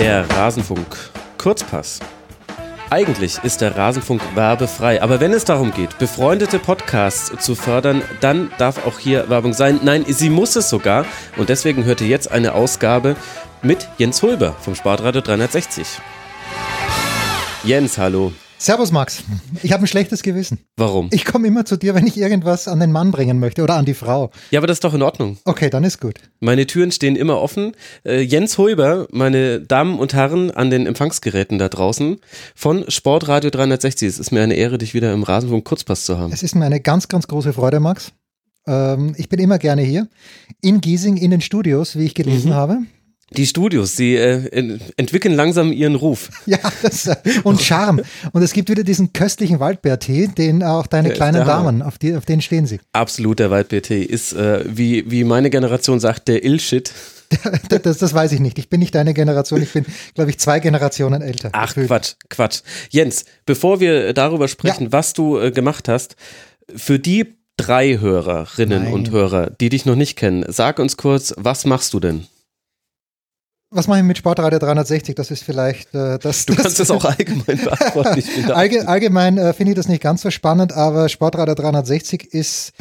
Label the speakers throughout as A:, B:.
A: Der Rasenfunk Kurzpass. Eigentlich ist der Rasenfunk werbefrei, aber wenn es darum geht, befreundete Podcasts zu fördern, dann darf auch hier Werbung sein. Nein, sie muss es sogar. Und deswegen hört ihr jetzt eine Ausgabe mit Jens Hulber vom Sportradio 360. Jens, hallo.
B: Servus Max, ich habe ein schlechtes Gewissen.
A: Warum?
B: Ich komme immer zu dir, wenn ich irgendwas an den Mann bringen möchte oder an die Frau.
A: Ja, aber das ist doch in Ordnung.
B: Okay, dann ist gut.
A: Meine Türen stehen immer offen. Äh, Jens Hulber, meine Damen und Herren an den Empfangsgeräten da draußen von Sportradio 360. Es ist mir eine Ehre, dich wieder im Rasenfunk Kurzpass zu haben.
B: Es ist mir eine ganz, ganz große Freude, Max. Ähm, ich bin immer gerne hier in Giesing in den Studios, wie ich gelesen
A: Mhm.
B: habe.
A: Die Studios, sie äh, en- entwickeln langsam ihren Ruf.
B: Ja, das, äh, und Charme. Und es gibt wieder diesen köstlichen Waldbeertee, den auch deine
A: ist
B: kleinen. Damen, auf, die, auf den stehen sie.
A: Absolut, der Waldbeer-Tee ist, äh, wie, wie meine Generation sagt, der Ill-Shit.
B: Das, das, das weiß ich nicht. Ich bin nicht deine Generation. Ich bin, glaube ich, zwei Generationen älter.
A: Ach,
B: Gefühlt.
A: Quatsch, Quatsch. Jens, bevor wir darüber sprechen, was du äh, gemacht hast, für die drei Hörerinnen
B: Nein.
A: und Hörer, die dich noch nicht kennen, sag uns kurz, was machst du denn?
B: Was mache ich mit Sportradio 360? Das ist vielleicht äh, das.
A: Du
B: das,
A: kannst es auch allgemein beantworten.
B: Allge allgemein äh, finde ich das nicht ganz so spannend, aber Sportradio 360 ist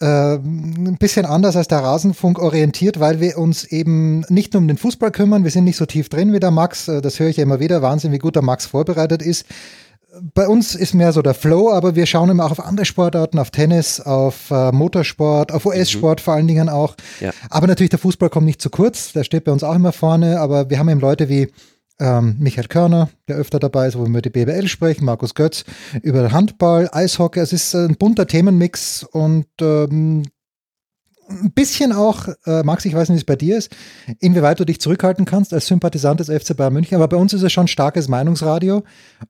B: äh, ein bisschen anders als der Rasenfunk orientiert, weil wir uns eben nicht nur um den Fußball kümmern. Wir sind nicht so tief drin wie der Max. Äh, Das höre ich ja immer wieder. Wahnsinn, wie gut der Max vorbereitet ist. Bei uns ist mehr so der Flow, aber wir schauen immer auch auf andere Sportarten, auf Tennis, auf äh, Motorsport, auf US-Sport vor allen Dingen auch.
A: Ja.
B: Aber natürlich, der Fußball kommt nicht zu kurz, der steht bei uns auch immer vorne, aber wir haben eben Leute wie ähm, Michael Körner, der öfter dabei ist, wo wir über die BBL sprechen, Markus Götz über Handball, Eishockey. Es ist ein bunter Themenmix und ähm, ein bisschen auch, äh, Max, ich weiß nicht, wie es bei dir ist, inwieweit du dich zurückhalten kannst als Sympathisant des FC Bayern München, aber bei uns ist es schon starkes Meinungsradio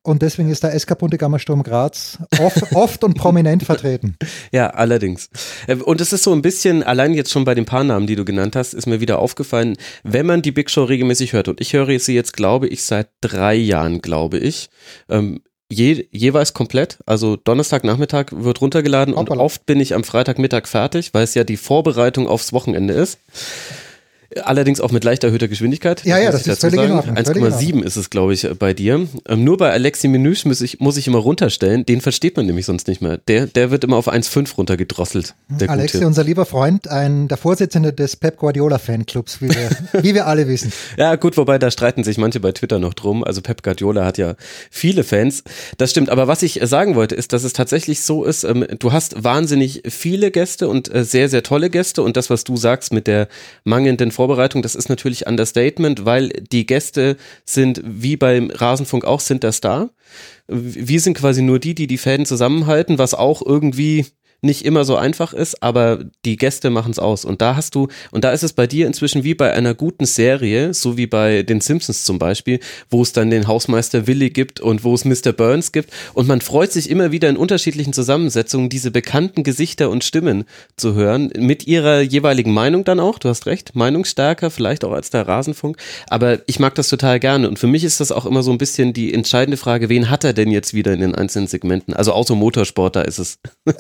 B: und deswegen ist der SK Bunte Gamma Sturm Graz oft, oft und prominent vertreten.
A: Ja, allerdings. Äh, Und es ist so ein bisschen, allein jetzt schon bei den paar Namen, die du genannt hast, ist mir wieder aufgefallen, wenn man die Big Show regelmäßig hört, und ich höre sie jetzt, glaube ich, seit drei Jahren, glaube ich, ähm, je, jeweils komplett, also Donnerstagnachmittag wird runtergeladen und
B: Hoppala.
A: oft bin ich am Freitagmittag fertig, weil es ja die Vorbereitung aufs Wochenende ist. Allerdings auch mit leicht erhöhter Geschwindigkeit.
B: Ja, ja, das ist völlig in. Ordnung, völlig in
A: 1,7 ist es, glaube ich, bei dir. Ähm, nur bei Alexi Menüsch muss ich, muss ich immer runterstellen. Den versteht man nämlich sonst nicht mehr. Der, der wird immer auf 1,5 runtergedrosselt. Der
B: Alexi,
A: Gute.
B: unser lieber Freund, ein, der Vorsitzende des Pep Guardiola Fanclubs, wie wir, wie wir alle wissen.
A: Ja, gut, wobei da streiten sich manche bei Twitter noch drum. Also Pep Guardiola hat ja viele Fans. Das stimmt. Aber was ich sagen wollte, ist, dass es tatsächlich so ist, ähm, du hast wahnsinnig viele Gäste und äh, sehr, sehr tolle Gäste. Und das, was du sagst mit der mangelnden Vorbereitung, das ist natürlich Understatement, weil die Gäste sind, wie beim Rasenfunk auch, sind der Star. Wir sind quasi nur die, die die Fäden zusammenhalten, was auch irgendwie nicht immer so einfach ist, aber die Gäste machen es aus. Und da hast du, und da ist es bei dir inzwischen wie bei einer guten Serie, so wie bei den Simpsons zum Beispiel, wo es dann den Hausmeister Willy gibt und wo es Mr. Burns gibt. Und man freut sich immer wieder in unterschiedlichen Zusammensetzungen, diese bekannten Gesichter und Stimmen zu hören, mit ihrer jeweiligen Meinung dann auch. Du hast recht, meinungsstärker, vielleicht auch als der Rasenfunk. Aber ich mag das total gerne. Und für mich ist das auch immer so ein bisschen die entscheidende Frage, wen hat er denn jetzt wieder in den einzelnen Segmenten? Also außer Motorsport, da ist es.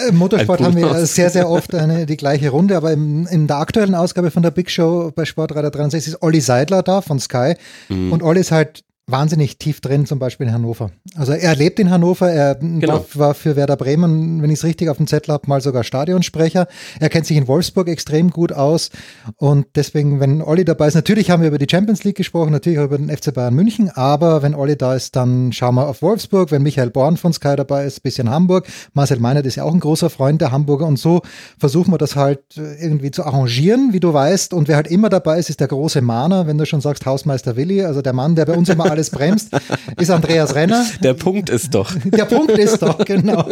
B: Im Motorsport
A: Ein
B: haben wir
A: Bonus.
B: sehr, sehr oft eine, die gleiche Runde, aber im, in der aktuellen Ausgabe von der Big Show bei Sportreiter 63 ist Olli Seidler da von Sky
A: Mhm.
B: und Olli ist halt wahnsinnig tief drin, zum Beispiel in Hannover. Also er lebt in Hannover, er
A: Genau.
B: war, für Werder Bremen, wenn ich es richtig auf dem Zettel habe, mal sogar Stadionsprecher. Er kennt sich in Wolfsburg extrem gut aus und deswegen, wenn Olli dabei ist, natürlich haben wir über die Champions League gesprochen, natürlich auch über den FC Bayern München, aber wenn Olli da ist, dann schauen wir auf Wolfsburg, wenn Michael Born von Sky dabei ist, bisschen Hamburg. Marcel Meinert ist ja auch ein großer Freund der Hamburger und so versuchen wir das halt irgendwie zu arrangieren, wie du weißt. Und wer halt immer dabei ist, ist der große Mahner, wenn du schon sagst Hausmeister Willi, also der Mann, der bei uns immer alles bremst, ist Andreas Renner.
A: Der Punkt ist doch.
B: Der Punkt ist doch, genau.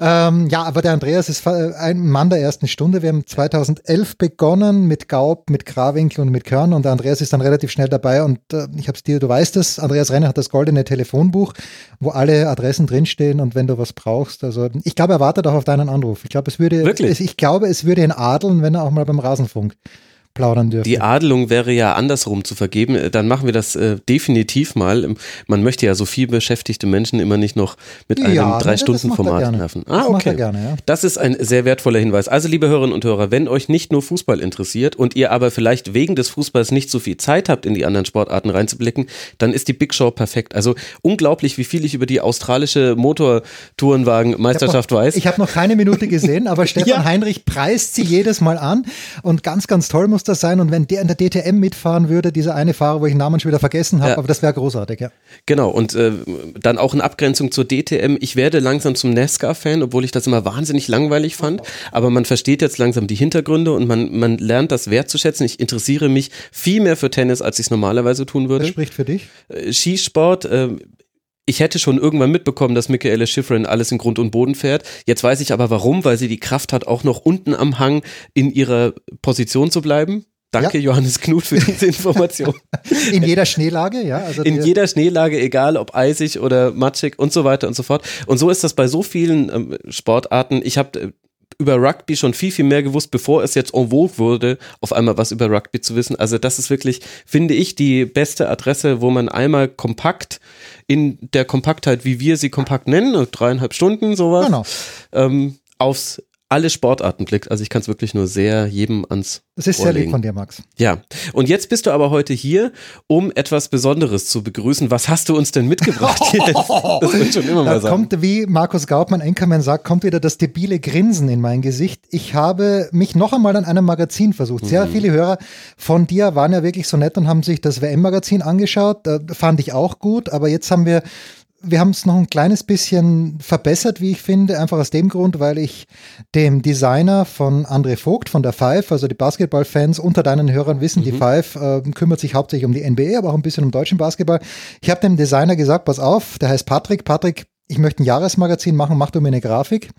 B: ähm, ja, aber der Andreas ist ein Mann der ersten Stunde. Wir haben 2011 begonnen mit Gaub, mit Krawinkel und mit Körn und der Andreas ist dann relativ schnell dabei und äh, ich habe es dir, du weißt es, Andreas Renner hat das goldene Telefonbuch, wo alle Adressen drinstehen und wenn du was brauchst, also ich glaube, er wartet auch auf deinen Anruf. Ich glaube, es würde,
A: Wirklich?
B: Ich glaube, es würde ihn adeln, wenn er auch mal beim Rasenfunk plaudern dürfte.
A: Die Adelung wäre ja andersrum zu vergeben. Dann machen wir das äh, definitiv mal. Man möchte ja so viel beschäftigte Menschen immer nicht noch mit einem
B: Ja,
A: Drei-Stunden-Format nerven. Ah,
B: Das
A: okay.
B: gerne, ja.
A: Das ist ein sehr wertvoller Hinweis. Also, liebe Hörerinnen und Hörer, wenn euch nicht nur Fußball interessiert und ihr aber vielleicht wegen des Fußballs nicht so viel Zeit habt, in die anderen Sportarten reinzublicken, dann ist die Big Show perfekt. Also unglaublich, wie viel ich über die australische Motortourenwagen-Meisterschaft weiß.
B: Ich habe noch keine Minute gesehen, aber Stefan
A: Ja.
B: Heinrich preist sie jedes Mal an und ganz, ganz toll muss das sein. Und wenn der in der DTM mitfahren würde, dieser eine Fahrer, wo ich den Namen schon wieder vergessen habe,
A: Ja.
B: aber das wäre großartig, ja.
A: Genau, und äh, dann auch in Abgrenzung zur DTM. Ich werde langsam zum NASCAR-Fan, obwohl ich das immer wahnsinnig langweilig fand. Aber man versteht jetzt langsam die Hintergründe und man, man lernt das wertzuschätzen. Ich interessiere mich viel mehr für Tennis, als ich es normalerweise tun
B: Das
A: würde.
B: spricht für dich.
A: Äh, Skisport, äh, ich hätte schon irgendwann mitbekommen, dass Michaela Schifrin alles in Grund und Boden fährt. Jetzt weiß ich aber warum, weil sie die Kraft hat, auch noch unten am Hang in ihrer Position zu bleiben. Danke,
B: Ja.
A: Johannes Knut, für diese Information.
B: In jeder Schneelage, ja. Also
A: In
B: der-
A: jeder Schneelage, egal ob eisig oder matschig und so weiter und so fort. Und so ist das bei so vielen ähm, Sportarten. Ich habe äh, über Rugby schon viel, viel mehr gewusst, bevor es jetzt en vogue wurde, auf einmal was über Rugby zu wissen. Also das ist wirklich, finde ich, die beste Adresse, wo man einmal kompakt in der Kompaktheit, wie wir sie kompakt nennen, dreieinhalb Stunden sowas,
B: Genau.
A: ähm, aufs alle Sportarten blickt. Also ich kann es wirklich nur sehr jedem ans
B: Das ist sehr lieb von dir, Max.
A: Ja, und jetzt bist du aber heute hier, um etwas Besonderes zu begrüßen. Was hast du uns denn mitgebracht jetzt? Das wird schon immer
B: Da
A: mal sagen.
B: kommt, wie Markus Gaubmann, Enkermann sagt, kommt wieder das debile Grinsen in mein Gesicht. Ich habe mich noch einmal an einem Magazin versucht. Sehr
A: Mhm.
B: viele Hörer von dir waren ja wirklich so nett und haben sich das WM-Magazin angeschaut. Da fand ich auch gut, aber jetzt haben wir wir haben es noch ein kleines bisschen verbessert, wie ich finde, einfach aus dem Grund, weil ich dem Designer von André Vogt von der Five, also die Basketballfans unter deinen Hörern wissen, die Five äh, kümmert sich hauptsächlich um die NBA, aber auch ein bisschen um deutschen Basketball. Ich habe dem Designer gesagt, pass auf, der heißt Patrick, Patrick, ich möchte ein Jahresmagazin machen, mach du mir eine Grafik,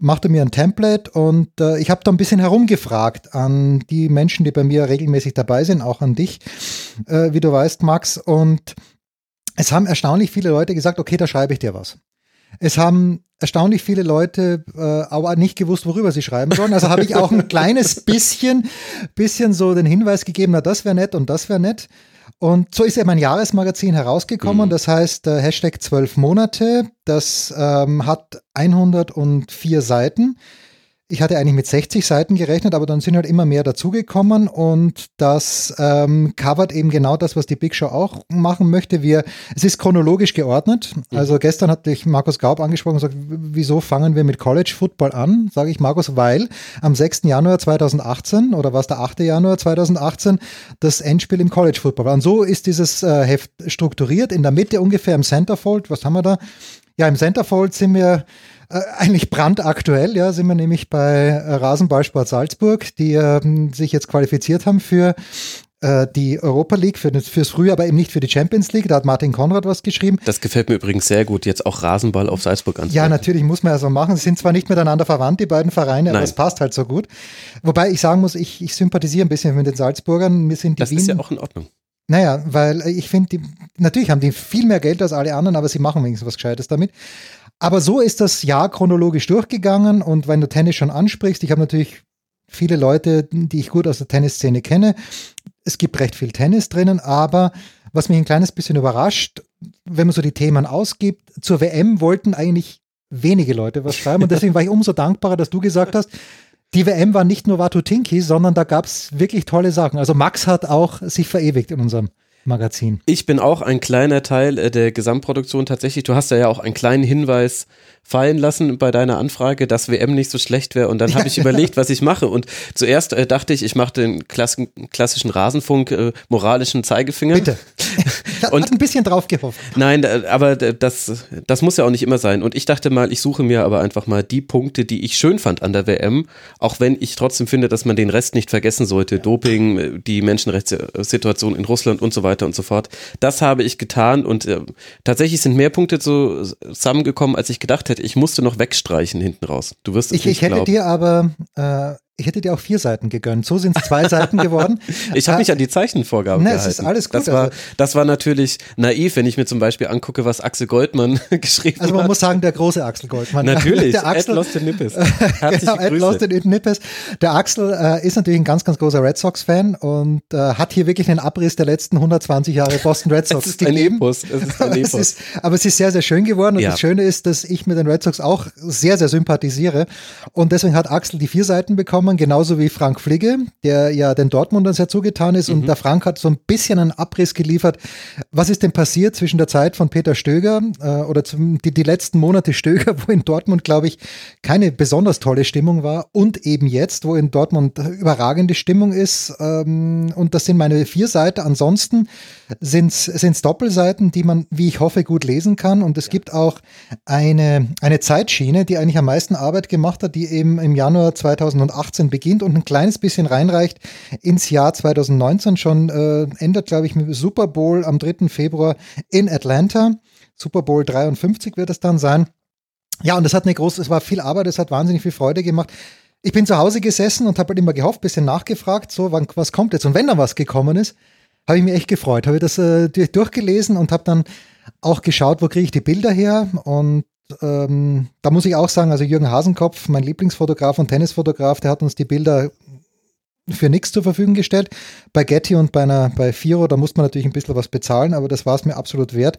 B: mach du mir ein Template und äh, ich habe da ein bisschen herumgefragt an die Menschen, die bei mir regelmäßig dabei sind, auch an dich, äh, wie du weißt, Max, und es haben erstaunlich viele Leute gesagt, okay, da schreibe ich dir was. Es haben erstaunlich viele Leute äh, aber nicht gewusst, worüber sie schreiben sollen. Also habe ich auch ein kleines bisschen, bisschen so den Hinweis gegeben, na das wäre nett und das wäre nett. Und so ist eben ein Jahresmagazin herausgekommen. Das heißt äh, Hashtag zwölf Monate. Das ähm, hat 104 Seiten. Ich hatte eigentlich mit 60 Seiten gerechnet, aber dann sind halt immer mehr dazugekommen und das ähm, covert eben genau das, was die Big Show auch machen möchte. Wir, es ist chronologisch geordnet. Also gestern hatte ich Markus Gaub angesprochen und gesagt, wieso fangen wir mit College Football an? Sage ich Markus, weil am 6. Januar 2018 oder was der 8. Januar 2018 das Endspiel im College Football war. Und so ist dieses äh, Heft strukturiert. In der Mitte ungefähr im Centerfold, was haben wir da? Ja, im Centerfold sind wir äh, eigentlich brandaktuell, ja, sind wir nämlich bei äh, Rasenballsport Salzburg, die ähm, sich jetzt qualifiziert haben für äh, die Europa League, für fürs Frühjahr, aber eben nicht für die Champions League. Da hat Martin Konrad was geschrieben.
A: Das gefällt mir übrigens sehr gut, jetzt auch Rasenball auf Salzburg
B: Ja,
A: anzuwenden.
B: natürlich muss man ja so machen. Sie sind zwar nicht miteinander verwandt, die beiden Vereine, aber
A: Nein.
B: es passt halt so gut. Wobei ich sagen muss, ich, ich sympathisiere ein bisschen mit den Salzburgern. Wir sind die
A: Das
B: Wien.
A: ist ja auch in Ordnung.
B: Naja, weil ich finde, die, natürlich haben die viel mehr Geld als alle anderen, aber sie machen wenigstens was Gescheites damit. Aber so ist das Jahr chronologisch durchgegangen und wenn du Tennis schon ansprichst, ich habe natürlich viele Leute, die ich gut aus der Tennisszene kenne. Es gibt recht viel Tennis drinnen, aber was mich ein kleines bisschen überrascht, wenn man so die Themen ausgibt, zur WM wollten eigentlich wenige Leute was schreiben und deswegen war ich umso dankbarer, dass du gesagt hast, die WM war nicht nur Watutinki, sondern da gab es wirklich tolle Sachen. Also Max hat auch sich verewigt in unserem Magazin.
A: Ich bin auch ein kleiner Teil äh, der Gesamtproduktion tatsächlich. Du hast ja auch einen kleinen Hinweis fallen lassen bei deiner Anfrage, dass WM nicht so schlecht wäre. Und dann habe ich überlegt, was ich mache. Und zuerst äh, dachte ich, ich mache den klassen, klassischen Rasenfunk äh, moralischen Zeigefinger.
B: Bitte. Ich
A: Und-
B: hatte ein bisschen drauf gehofft.
A: Nein, äh, aber d- das, das muss ja auch nicht immer sein. Und ich dachte mal, ich suche mir aber einfach mal die Punkte, die ich schön fand an der WM, auch wenn ich trotzdem finde, dass man den Rest nicht vergessen sollte. Doping, äh, die Menschenrechtssituation in Russland und so weiter und so fort. Das habe ich getan und äh, tatsächlich sind mehr Punkte zusammengekommen, als ich gedacht hätte. Ich musste noch wegstreichen hinten raus. Du wirst es
B: Ich,
A: nicht
B: ich hätte
A: glauben.
B: dir aber äh, ich hätte dir auch vier Seiten gegönnt. So sind es zwei Seiten geworden.
A: Ich habe mich an die Zeichenvorgaben
B: Ne,
A: gehalten.
B: es ist alles gut,
A: Das war,
B: also-
A: das war natürlich naiv, wenn ich mir zum Beispiel angucke, was Axel Goldmann geschrieben
B: Also man
A: hat.
B: muss sagen, der große Axel Goldmann.
A: Natürlich,
B: der
A: Ed
B: Axel,
A: Lost in Nippes.
B: Genau, Ed. Lost in Nippes. Der Axel äh, ist natürlich ein ganz, ganz großer Red Sox-Fan und äh, hat hier wirklich einen Abriss der letzten 120 Jahre Boston Red Sox
A: Es ist ein. Epos. Es ist ein
B: Aber es,
A: Epos.
B: ist, aber es ist sehr, sehr schön geworden. Und
A: Ja.
B: das Schöne ist, dass ich mit den Red Sox auch sehr, sehr sympathisiere. Und deswegen hat Axel die vier Seiten bekommen, genauso wie Frank Fligge, der ja den Dortmundern sehr zugetan ist.
A: Mhm.
B: Und der Frank hat so ein bisschen einen Abriss geliefert. Was ist denn passiert zwischen der Zeit von Peter Stöger äh, oder zum, die, die letzten Monate Stöger, wo in Dortmund, glaube ich, keine besonders tolle Stimmung war und eben jetzt, wo in Dortmund überragende Stimmung ist. Ähm, und das sind meine vier Seiten. Ansonsten sind es Doppelseiten, die man, wie ich hoffe, gut lesen kann. Und es gibt auch eine, eine Zeitschiene, die eigentlich am meisten Arbeit gemacht hat, die eben im Januar 2018 beginnt und ein kleines bisschen reinreicht ins Jahr 2019. Schon äh, endet, glaube ich, mit Super Bowl am 3. Februar in Atlanta. Super Bowl 53 wird es dann sein. Ja, und das hat eine große, es war viel Arbeit, es hat wahnsinnig viel Freude gemacht. Ich bin zu Hause gesessen und habe halt immer gehofft, bisschen nachgefragt, so, wann, was kommt jetzt? Und wenn da was gekommen ist, habe ich mich echt gefreut. Habe das äh, durch- durchgelesen und habe dann auch geschaut, wo kriege ich die Bilder her. Und ähm, da muss ich auch sagen, also Jürgen Hasenkopf, mein Lieblingsfotograf und Tennisfotograf, der hat uns die Bilder für nichts zur Verfügung gestellt. Bei Getty und bei, einer, bei Firo, da muss man natürlich ein bisschen was bezahlen, aber das war es mir absolut wert,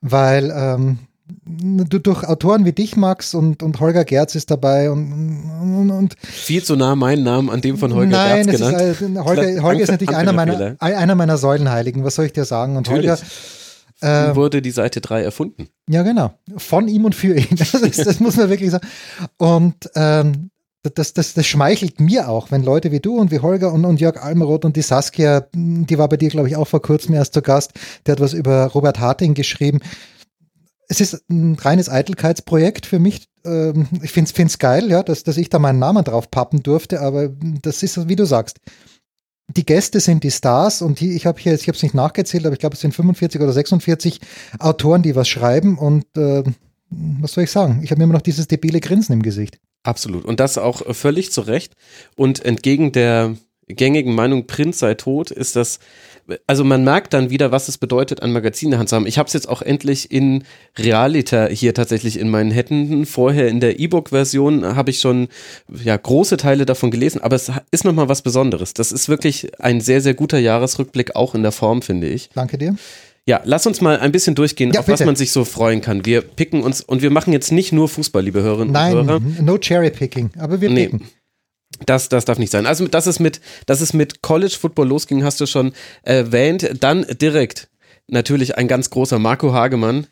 B: weil ähm, du, durch Autoren wie dich, Max, und, und Holger Gerz ist dabei und, und, und
A: Viel zu nah meinen Namen an dem von Holger
B: Nein,
A: Gerz
B: ist,
A: genannt.
B: Holger, Holger ist natürlich einer meiner, einer meiner Säulenheiligen, was soll ich dir sagen? Und
A: Natürlich.
B: Holger, äh,
A: wurde die Seite 3 erfunden.
B: ja genau, von ihm und für ihn. Das, ist, das muss man wirklich sagen. Und ähm, das, das, das schmeichelt mir auch, wenn Leute wie du und wie Holger und, und Jörg Almeroth und die Saskia, die war bei dir, glaube ich, auch vor kurzem erst zu Gast, der hat was über Robert Harting geschrieben. Es ist ein reines Eitelkeitsprojekt für mich. Ähm, Ich finde es geil, ja, dass, dass ich da meinen Namen drauf pappen durfte, aber das ist, wie du sagst, die Gäste sind die Stars und die, ich habe hier, ich habe es nicht nachgezählt, aber ich glaube, es sind 45 oder 46 Autoren, die was schreiben und äh, was soll ich sagen? Ich habe immer noch dieses debile Grinsen im Gesicht.
A: Absolut. Und das auch äh, völlig zu Recht. Und entgegen der gängigen Meinung, Prinz sei tot, ist das, also man merkt dann wieder, was es bedeutet, ein Magazin in der Hand zu haben. Ich habe es jetzt auch endlich in Realiter hier tatsächlich in meinen Händen. Vorher in der E-Book-Version habe ich schon ja große Teile davon gelesen, aber es ist nochmal was Besonderes. Das ist wirklich ein sehr, sehr guter Jahresrückblick, auch in der Form, finde ich.
B: Danke dir.
A: Ja, lass uns mal ein bisschen durchgehen,
B: Ja,
A: auf was
B: bitte.
A: man sich so freuen kann. Wir picken uns und wir machen jetzt nicht nur Fußball, liebe Hörerinnen und Hörer.
B: Nein, no cherry picking, aber wir
A: Nee. Das, das darf nicht sein. Also, dass es mit, dass es mit College Football losging, hast du schon erwähnt. Dann direkt natürlich ein ganz großer Marco Hagemann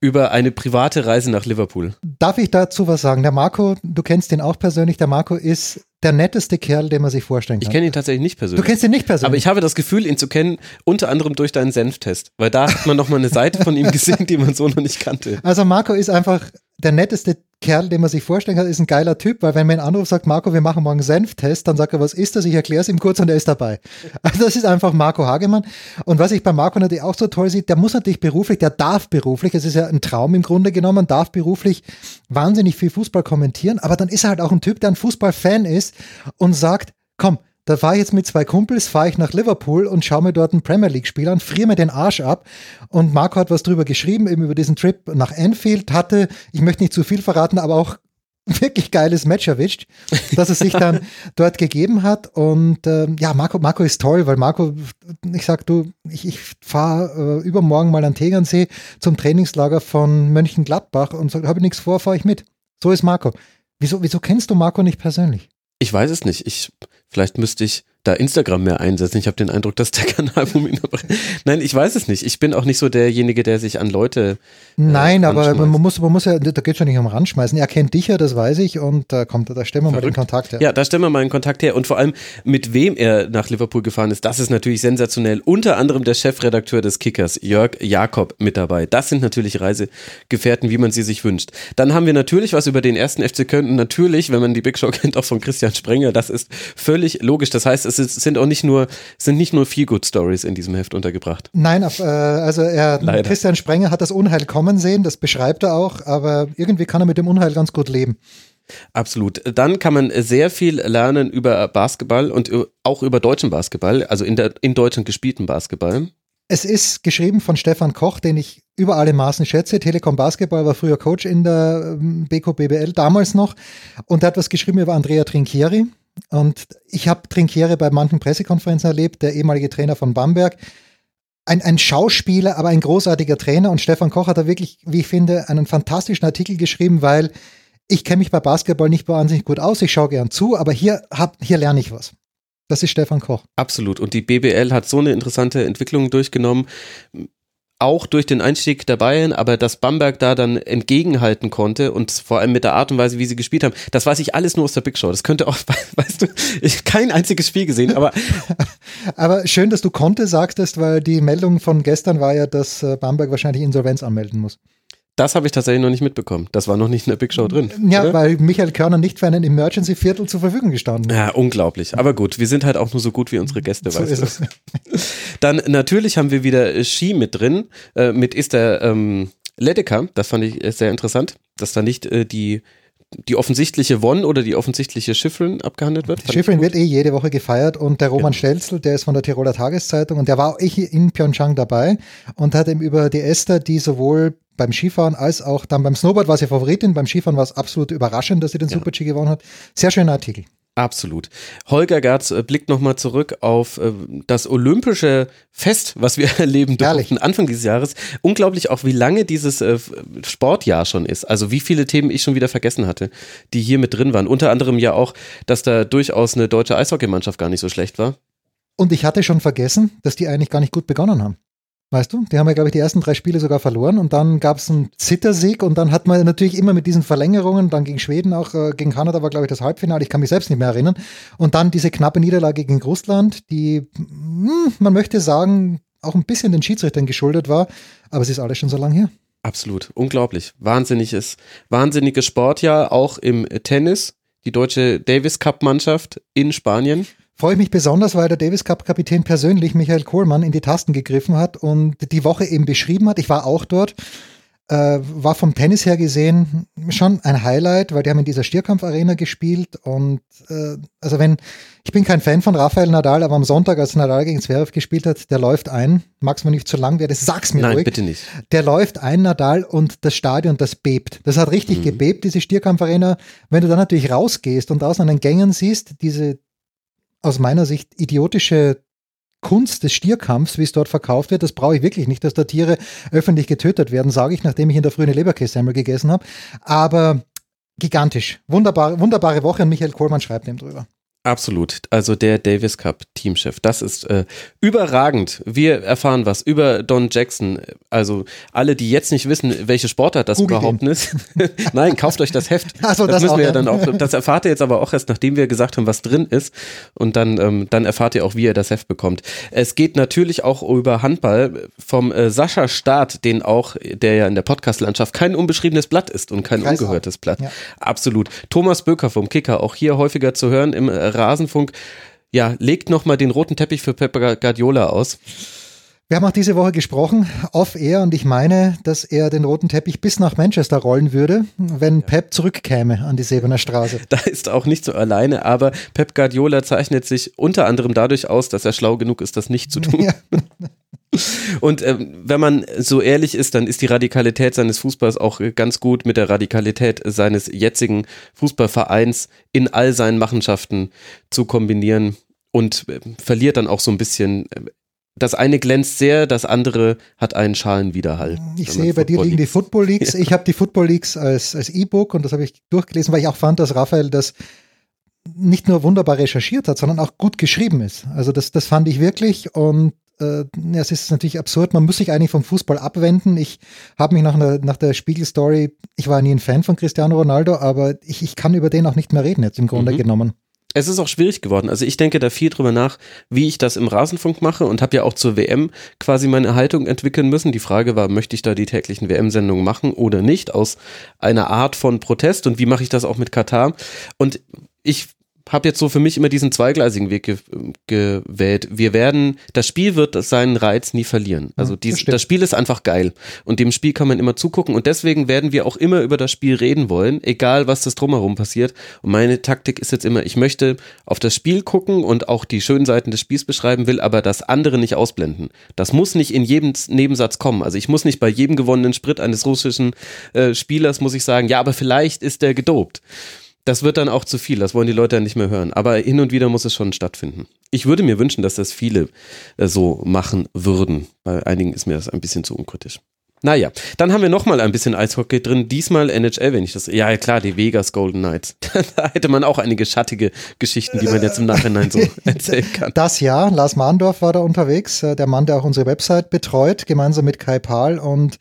A: über eine private Reise nach Liverpool.
B: Darf ich dazu was sagen? Der Marco, du kennst den auch persönlich, der Marco ist der netteste Kerl, den man sich vorstellen
A: Ich
B: kann.
A: kenne ihn tatsächlich nicht
B: Du
A: persönlich.
B: kennst ihn nicht persönlich.
A: aber ich habe das Gefühl, ihn zu kennen, unter anderem durch deinen Senftest. Weil da hat man nochmal eine Seite von ihm gesehen, die man so noch nicht kannte.
B: Also Marco ist einfach der netteste Kerl, den man sich vorstellen kann, ist ein geiler Typ, weil wenn man ihn anruft, sagt Marco, wir machen morgen Senftest, dann sagt er, was ist das? Ich erkläre es ihm kurz und er ist dabei. Also das ist einfach Marco Hagemann. Und was ich bei Marco natürlich auch so toll sehe, der muss natürlich beruflich, der darf beruflich, es ist ja ein Traum im Grunde genommen, darf beruflich wahnsinnig viel Fußball kommentieren, aber dann ist er halt auch ein Typ, der ein Fußballfan ist und sagt, komm, da fahre ich jetzt mit zwei Kumpels, fahre ich nach Liverpool und schaue mir dort ein Premier League-Spiel an, friere mir den Arsch ab. Und Marco hat was drüber geschrieben, eben über diesen Trip nach Anfield, hatte, ich möchte nicht zu viel verraten, aber auch wirklich geiles Match erwischt, dass es sich dann dort gegeben hat. Und ähm, ja, Marco, Marco ist toll, weil Marco, ich sag du, ich, ich fahre äh, übermorgen mal an Tegernsee zum Trainingslager von Mönchengladbach und sage, habe ich nichts vor, fahre ich mit. So ist Marco. Wieso, wieso kennst du Marco nicht persönlich?
A: Ich weiß es nicht. Ich, vielleicht müsste ich da Instagram mehr einsetzen. Ich habe den Eindruck, dass der Kanal um ihn aber- Nein, ich weiß es nicht. Ich bin auch nicht so derjenige, der sich an Leute.
B: Nein,
A: äh,
B: aber
A: ranschmeißt.
B: man muss, man muss ja, da geht schon nicht um ranschmeißen. Er kennt dich ja, das weiß ich, und da kommt, da stellen wir mal den
A: Verrückt.
B: Kontakt her.
A: Ja, da stellen wir mal einen Kontakt her. Und vor allem, mit wem er nach Liverpool gefahren ist, das ist natürlich sensationell. Unter anderem der Chefredakteur des Kickers, Jörg Jakob, mit dabei. Das sind natürlich Reisegefährten, wie man sie sich wünscht. Dann haben wir natürlich was über den ersten FC Köln. Und natürlich, wenn man die Big Show kennt, auch von Christian Sprenger. Das ist völlig logisch. Das heißt, es ist, sind auch nicht nur, es sind nicht nur Feel-Good-Stories in diesem Heft untergebracht.
B: Nein, auf, äh, also er,
A: Leider.
B: Christian Sprenger hat das Unheil kommen sehen, das beschreibt er auch, aber irgendwie kann er mit dem Unheil ganz gut leben.
A: Absolut. Dann kann man sehr viel lernen über Basketball und auch über deutschen Basketball, also in, der, in Deutschland gespielten Basketball.
B: Es ist geschrieben von Stefan Koch, den ich über alle Maßen schätze. Telekom Basketball war früher Coach in der ähm, BK BBL, damals noch. Und er hat was geschrieben über Andrea Trinchieri. Und ich habe Trinchieri bei manchen Pressekonferenzen erlebt, der ehemalige Trainer von Bamberg. Ein, ein Schauspieler, aber ein großartiger Trainer. Und Stefan Koch hat da wirklich, wie ich finde, einen fantastischen Artikel geschrieben, weil ich kenne mich bei Basketball nicht wahnsinnig gut aus. Ich schaue gern zu, aber hier, hier lerne ich was. Das ist Stefan Koch.
A: Absolut. Und die BBL hat so eine interessante Entwicklung durchgenommen. Auch durch den Einstieg der Bayern, aber dass Bamberg da dann entgegenhalten konnte und vor allem mit der Art und Weise, wie sie gespielt haben, das weiß ich alles nur aus der Big Show. Das könnte auch, weißt du, ich habe kein einziges Spiel gesehen, aber.
B: aber schön, dass du konnte sagtest, weil die Meldung von gestern war ja, dass äh, Bamberg wahrscheinlich Insolvenz anmelden muss.
A: Das habe ich tatsächlich noch nicht mitbekommen. Das war noch nicht in der Big Show drin.
B: Ja, oder? weil Michael Körner nicht für einen Emergency-Viertel zur Verfügung gestanden
A: ist. Ja, unglaublich. Aber gut, wir sind halt auch nur so gut wie unsere Gäste, so weißt du. Dann natürlich haben wir wieder Ski mit drin, äh, mit Esther ähm, Ledecker. Das fand ich sehr interessant, dass da nicht äh, die die offensichtliche Won oder die offensichtliche Schiffrin abgehandelt wird?
B: Schiffrin wird eh jede Woche gefeiert und der Roman ja. Stelzel, der ist von der Tiroler Tageszeitung und der war auch in Pyeongchang dabei und hat ihm über die Esther, die sowohl beim Skifahren als auch dann beim Snowboard war sie Favoritin. Beim Skifahren war es absolut überraschend, dass sie den ja. Super-G gewonnen hat. Sehr schöner Artikel.
A: Absolut. Holger Gerz äh, blickt nochmal zurück auf äh, das olympische Fest, was wir erleben durften Anfang dieses Jahres. Unglaublich auch, wie lange dieses äh, Sportjahr schon ist. Also wie viele Themen ich schon wieder vergessen hatte, die hier mit drin waren. Unter anderem ja auch, dass da durchaus eine deutsche Eishockeymannschaft gar nicht so schlecht war.
B: Und ich hatte schon vergessen, dass die eigentlich gar nicht gut begonnen haben. Weißt du, die haben ja, glaube ich, die ersten drei Spiele sogar verloren und dann gab es einen Zittersieg und dann hat man natürlich immer mit diesen Verlängerungen, dann gegen Schweden auch, äh, gegen Kanada war, glaube ich, das Halbfinale, ich kann mich selbst nicht mehr erinnern. Und dann diese knappe Niederlage gegen Russland, die, mh, hm, man möchte sagen, auch ein bisschen den Schiedsrichtern geschuldet war, aber es ist alles schon so lange her.
A: Absolut, unglaublich. Wahnsinniges, wahnsinniges Sportjahr, auch im Tennis. Die deutsche Davis Cup Mannschaft in Spanien
B: freue ich mich besonders, weil der Davis Cup Kapitän persönlich Michael Kohlmann in die Tasten gegriffen hat und die Woche eben beschrieben hat. Ich war auch dort. Äh, war vom Tennis her gesehen schon ein Highlight, weil die haben in dieser Stierkampf-Arena gespielt und äh, also wenn, ich bin kein Fan von Rafael Nadal, aber am Sonntag, als Nadal gegen Zverev gespielt hat, der läuft ein, mag's mir nicht zu lang werden, sag's mir
A: Nein,
B: ruhig.
A: bitte nicht.
B: Der läuft ein, Nadal, und das Stadion, das bebt. Das hat richtig mhm. gebebt, diese Stierkampf-Arena. Wenn du dann natürlich rausgehst und außen an den Gängen siehst, diese aus meiner Sicht idiotische Kunst des Stierkampfs, wie es dort verkauft wird, das brauche ich wirklich nicht, dass da Tiere öffentlich getötet werden, sage ich, nachdem ich in der Früh eine Leberkässemmel gegessen habe. Aber gigantisch. Wunderbare, wunderbare Woche und Michael Kohlmann schreibt dem drüber.
A: Absolut. Also der Davis Cup Teamchef. Das ist äh, überragend. Wir erfahren was über Don Jackson. Also alle, die jetzt nicht wissen, welche Sportart das Google überhaupt den. ist. Nein, kauft euch das Heft.
B: Ach so, das, das müssen
A: auch,
B: wir
A: ja dann auch. Das erfahrt ihr jetzt aber auch erst, nachdem wir gesagt haben, was drin ist. Und dann, ähm, dann erfahrt ihr auch, wie ihr das Heft bekommt. Es geht natürlich auch über Handball vom äh, Sascha Staat, den auch, der ja in der Podcast-Landschaft kein unbeschriebenes Blatt ist und kein ungehörtes Blatt. Ja. Absolut. Thomas Böker vom Kicker, auch hier häufiger zu hören im äh, Rasenfunk, ja, legt nochmal den roten Teppich für Pep Guardiola aus.
B: Wir haben auch diese Woche gesprochen, off-air, und ich meine, dass er den roten Teppich bis nach Manchester rollen würde, wenn ja. Pep zurückkäme an die Sebener Straße.
A: Da ist auch nicht so alleine, aber Pep Guardiola zeichnet sich unter anderem dadurch aus, dass er schlau genug ist, das nicht zu tun. Ja. Und ähm, wenn man so ehrlich ist, dann ist die Radikalität seines Fußballs auch ganz gut mit der Radikalität seines jetzigen Fußballvereins in all seinen Machenschaften zu kombinieren und äh, verliert dann auch so ein bisschen. Äh, das eine glänzt sehr, das andere hat einen schalen Widerhall.
B: Ich sehe, bei dir liegen die Football Leagues. Ja. Ich habe die Football Leagues als, als E-Book und das habe ich durchgelesen, weil ich auch fand, dass Raphael das nicht nur wunderbar recherchiert hat, sondern auch gut geschrieben ist. Also das, das fand ich wirklich und äh, es ist natürlich absurd, man muss sich eigentlich vom Fußball abwenden. Ich habe mich nach, einer, nach der Spiegel-Story, ich war nie ein Fan von Cristiano Ronaldo, aber ich, ich kann über den auch nicht mehr reden jetzt im Grunde mhm. genommen.
A: Es ist auch schwierig geworden. Also ich denke da viel drüber nach, wie ich das im Rasenfunk mache und habe ja auch zur WM quasi meine Haltung entwickeln müssen. Die Frage war, möchte ich da die täglichen WM-Sendungen machen oder nicht, aus einer Art von Protest und wie mache ich das auch mit Katar? Und ich habe jetzt so für mich immer diesen zweigleisigen Weg ge gewählt. Wir werden, das Spiel wird seinen Reiz nie verlieren. Also dies, das Spiel ist einfach geil und dem Spiel kann man immer zugucken und deswegen werden wir auch immer über das Spiel reden wollen, egal was das drumherum passiert. Und meine Taktik ist jetzt immer, ich möchte auf das Spiel gucken und auch die schönen Seiten des Spiels beschreiben, will aber das andere nicht ausblenden. Das muss nicht in jedem Nebensatz kommen. Also ich muss nicht bei jedem gewonnenen Sprit eines russischen äh, Spielers muss ich sagen, ja, aber vielleicht ist der gedopt das wird dann auch zu viel, das wollen die Leute ja nicht mehr hören. Aber hin und wieder muss es schon stattfinden. Ich würde mir wünschen, dass das viele äh, so machen würden. Bei einigen ist mir das ein bisschen zu unkritisch. Naja, dann haben wir nochmal ein bisschen Eishockey drin. Diesmal NHL, wenn ich das. Ja, klar, die Vegas Golden Knights. da hätte man auch einige schattige Geschichten, die man jetzt im Nachhinein so erzählen kann.
B: Das Jahr, Lars Mahndorf war da unterwegs, äh, der Mann, der auch unsere Website betreut, gemeinsam mit Kai Pahl. Und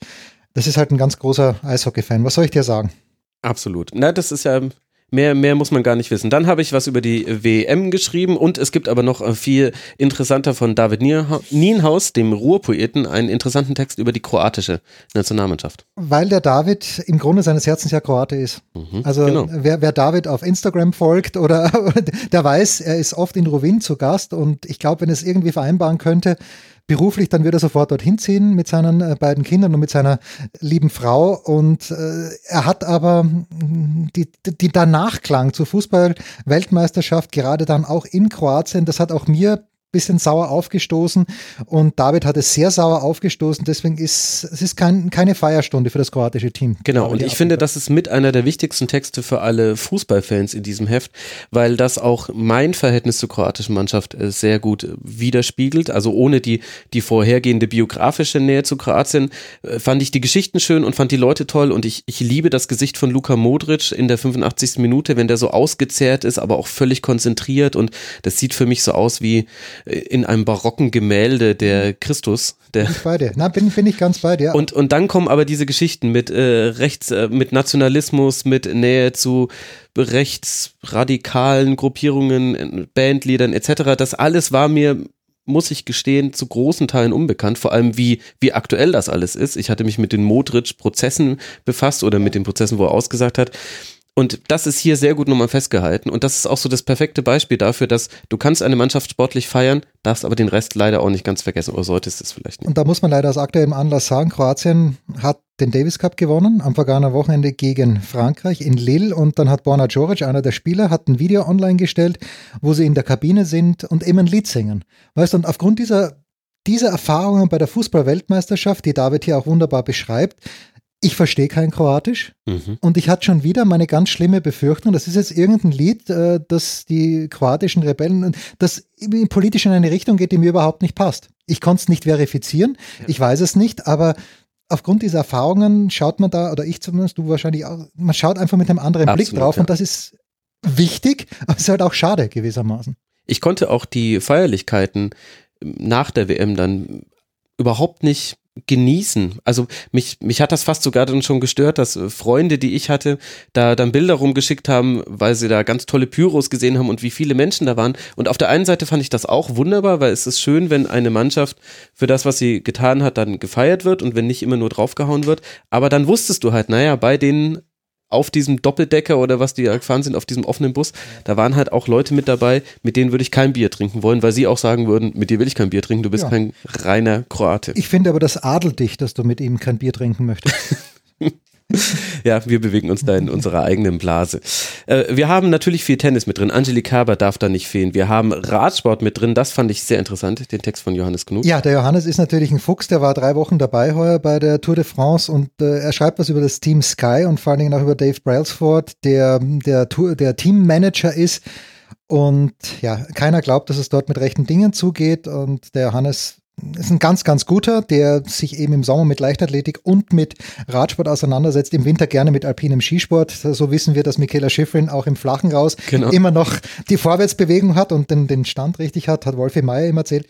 B: das ist halt ein ganz großer Eishockey-Fan. Was soll ich dir sagen?
A: Absolut. Na, das ist ja Mehr, mehr muss man gar nicht wissen. Dann habe ich was über die WM geschrieben und es gibt aber noch äh, viel interessanter von David Nienhaus, dem Ruhrpoeten, einen interessanten Text über die kroatische Nationalmannschaft.
B: Weil der David im Grunde seines Herzens ja Kroate ist. Mhm, also genau. wer, wer David auf Instagram folgt oder der weiß, er ist oft in Rovin zu Gast und ich glaube, wenn es irgendwie vereinbaren könnte, beruflich, dann wird er sofort dorthin ziehen mit seinen äh, beiden Kindern und mit seiner lieben Frau. Und äh, er hat aber mm, die, die, der Nachklang zur Fußball-Weltmeisterschaft, gerade dann auch in Kroatien, das hat auch mir bisschen sauer aufgestoßen und David hat es sehr sauer aufgestoßen. Deswegen ist es ist kein, keine Feierstunde für das kroatische Team.
A: Genau, und ich finde, das ist mit einer der wichtigsten Texte für alle Fußballfans in diesem Heft, weil das auch mein Verhältnis zur kroatischen Mannschaft äh, sehr gut äh, widerspiegelt. Also ohne die, die vorhergehende biografische Nähe zu Kroatien äh, fand ich die Geschichten schön und fand die Leute toll und ich, ich liebe das Gesicht von Luka Modric in der 85. Minute, wenn der so ausgezehrt ist, aber auch völlig konzentriert und das sieht für mich so aus wie in einem barocken Gemälde der Christus. Der
B: bin ich bei dir. Na, bin, bin ich ganz bei dir.
A: Und, und dann kommen aber diese Geschichten mit äh, Rechts, äh, mit Nationalismus, mit Nähe zu rechtsradikalen Gruppierungen, Bandliedern etc. Das alles war mir muss ich gestehen, zu großen Teilen unbekannt, vor allem wie, wie aktuell das alles ist. Ich hatte mich mit den Modric-Prozessen befasst oder mit den Prozessen, wo er ausgesagt hat. Und das ist hier sehr gut nochmal festgehalten. Und das ist auch so das perfekte Beispiel dafür, dass du kannst eine Mannschaft sportlich feiern, darfst aber den Rest leider auch nicht ganz vergessen oder solltest es vielleicht nicht.
B: Und da muss man leider aus aktuellem Anlass sagen, Kroatien hat den Davis Cup gewonnen am vergangenen Wochenende gegen Frankreich in Lille und dann hat Borna Joric, einer der Spieler, hat ein Video online gestellt, wo sie in der Kabine sind und eben ein Lied singen. Weißt du, und aufgrund dieser dieser Erfahrungen bei der Fußball-Weltmeisterschaft, die David hier auch wunderbar beschreibt, ich verstehe kein Kroatisch mhm. und ich hatte schon wieder meine ganz schlimme Befürchtung, das ist jetzt irgendein Lied, äh, das die kroatischen Rebellen, das politisch in eine Richtung geht, die mir überhaupt nicht passt. Ich konnte es nicht verifizieren, ja. ich weiß es nicht, aber aufgrund dieser Erfahrungen schaut man da, oder ich zumindest, du wahrscheinlich auch, man schaut einfach mit einem anderen Absolut, Blick drauf ja. und das ist wichtig, aber es ist halt auch schade gewissermaßen.
A: Ich konnte auch die Feierlichkeiten nach der WM dann überhaupt nicht genießen. Also mich, mich hat das fast sogar dann schon gestört, dass äh, Freunde, die ich hatte, da dann Bilder rumgeschickt haben, weil sie da ganz tolle Pyros gesehen haben und wie viele Menschen da waren. Und auf der einen Seite fand ich das auch wunderbar, weil es ist schön, wenn eine Mannschaft für das, was sie getan hat, dann gefeiert wird und wenn nicht immer nur draufgehauen wird. Aber dann wusstest du halt, naja, bei den auf diesem Doppeldecker oder was die gefahren sind, auf diesem offenen Bus, da waren halt auch Leute mit dabei, mit denen würde ich kein Bier trinken wollen, weil sie auch sagen würden, mit dir will ich kein Bier trinken, du bist ja. kein reiner Kroate.
B: Ich finde aber, das adelt dich, dass du mit ihm kein Bier trinken möchtest.
A: ja, wir bewegen uns da in unserer eigenen Blase. Äh, wir haben natürlich viel Tennis mit drin. Angelique Kerber darf da nicht fehlen. Wir haben Radsport mit drin. Das fand ich sehr interessant, den Text von Johannes Knut.
B: Ja, der Johannes ist natürlich ein Fuchs. Der war drei Wochen dabei heuer bei der Tour de France und äh, er schreibt was über das Team Sky und vor allen Dingen auch über Dave Brailsford, der der, Tour, der Teammanager ist. Und ja, keiner glaubt, dass es dort mit rechten Dingen zugeht. Und der Johannes ist ein ganz, ganz guter, der sich eben im Sommer mit Leichtathletik und mit Radsport auseinandersetzt, im Winter gerne mit alpinem Skisport. So wissen wir, dass Michaela Schifrin auch im Flachen raus genau. immer noch die Vorwärtsbewegung hat und den, den Stand richtig hat, hat Wolfi Meyer immer erzählt.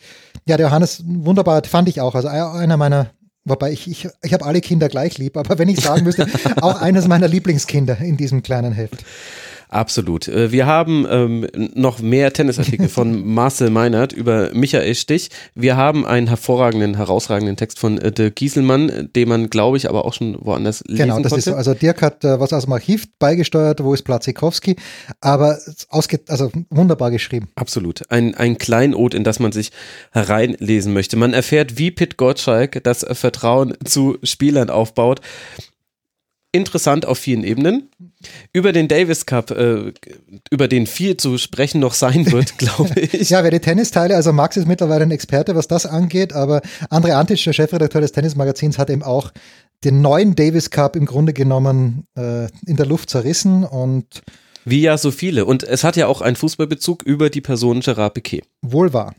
B: Ja, der Johannes, wunderbar, fand ich auch. Also einer meiner Wobei ich, ich, ich habe alle Kinder gleich lieb, aber wenn ich sagen müsste, auch eines meiner Lieblingskinder in diesem kleinen Heft.
A: Absolut. Äh, wir haben ähm, noch mehr Tennisartikel von Marcel Meinert über Michael Stich. Wir haben einen hervorragenden, herausragenden Text von äh, Dirk Gieselmann, den man, glaube ich, aber auch schon woanders lesen
B: Genau, das
A: konnte.
B: ist so. Also Dirk hat äh, was aus dem Archiv beigesteuert, wo ist Platzikowski, aber ausge also wunderbar geschrieben.
A: Absolut. Ein, ein Kleinod, in das man sich hereinlesen möchte. Man erfährt, wie Pit Gottschalk das Vertrauen zu Spielern aufbaut. Interessant auf vielen Ebenen. Über den Davis Cup, äh, über den viel zu sprechen noch sein wird, glaube ich.
B: Ja, wer die Tennisteile, also Max ist mittlerweile ein Experte, was das angeht, aber André Antic, der Chefredakteur des Tennismagazins, hat eben auch den neuen Davis Cup im Grunde genommen äh, in der Luft zerrissen und
A: Wie ja so viele. Und es hat ja auch einen Fußballbezug über die Person Gerard Piquet.
B: wohl wahr.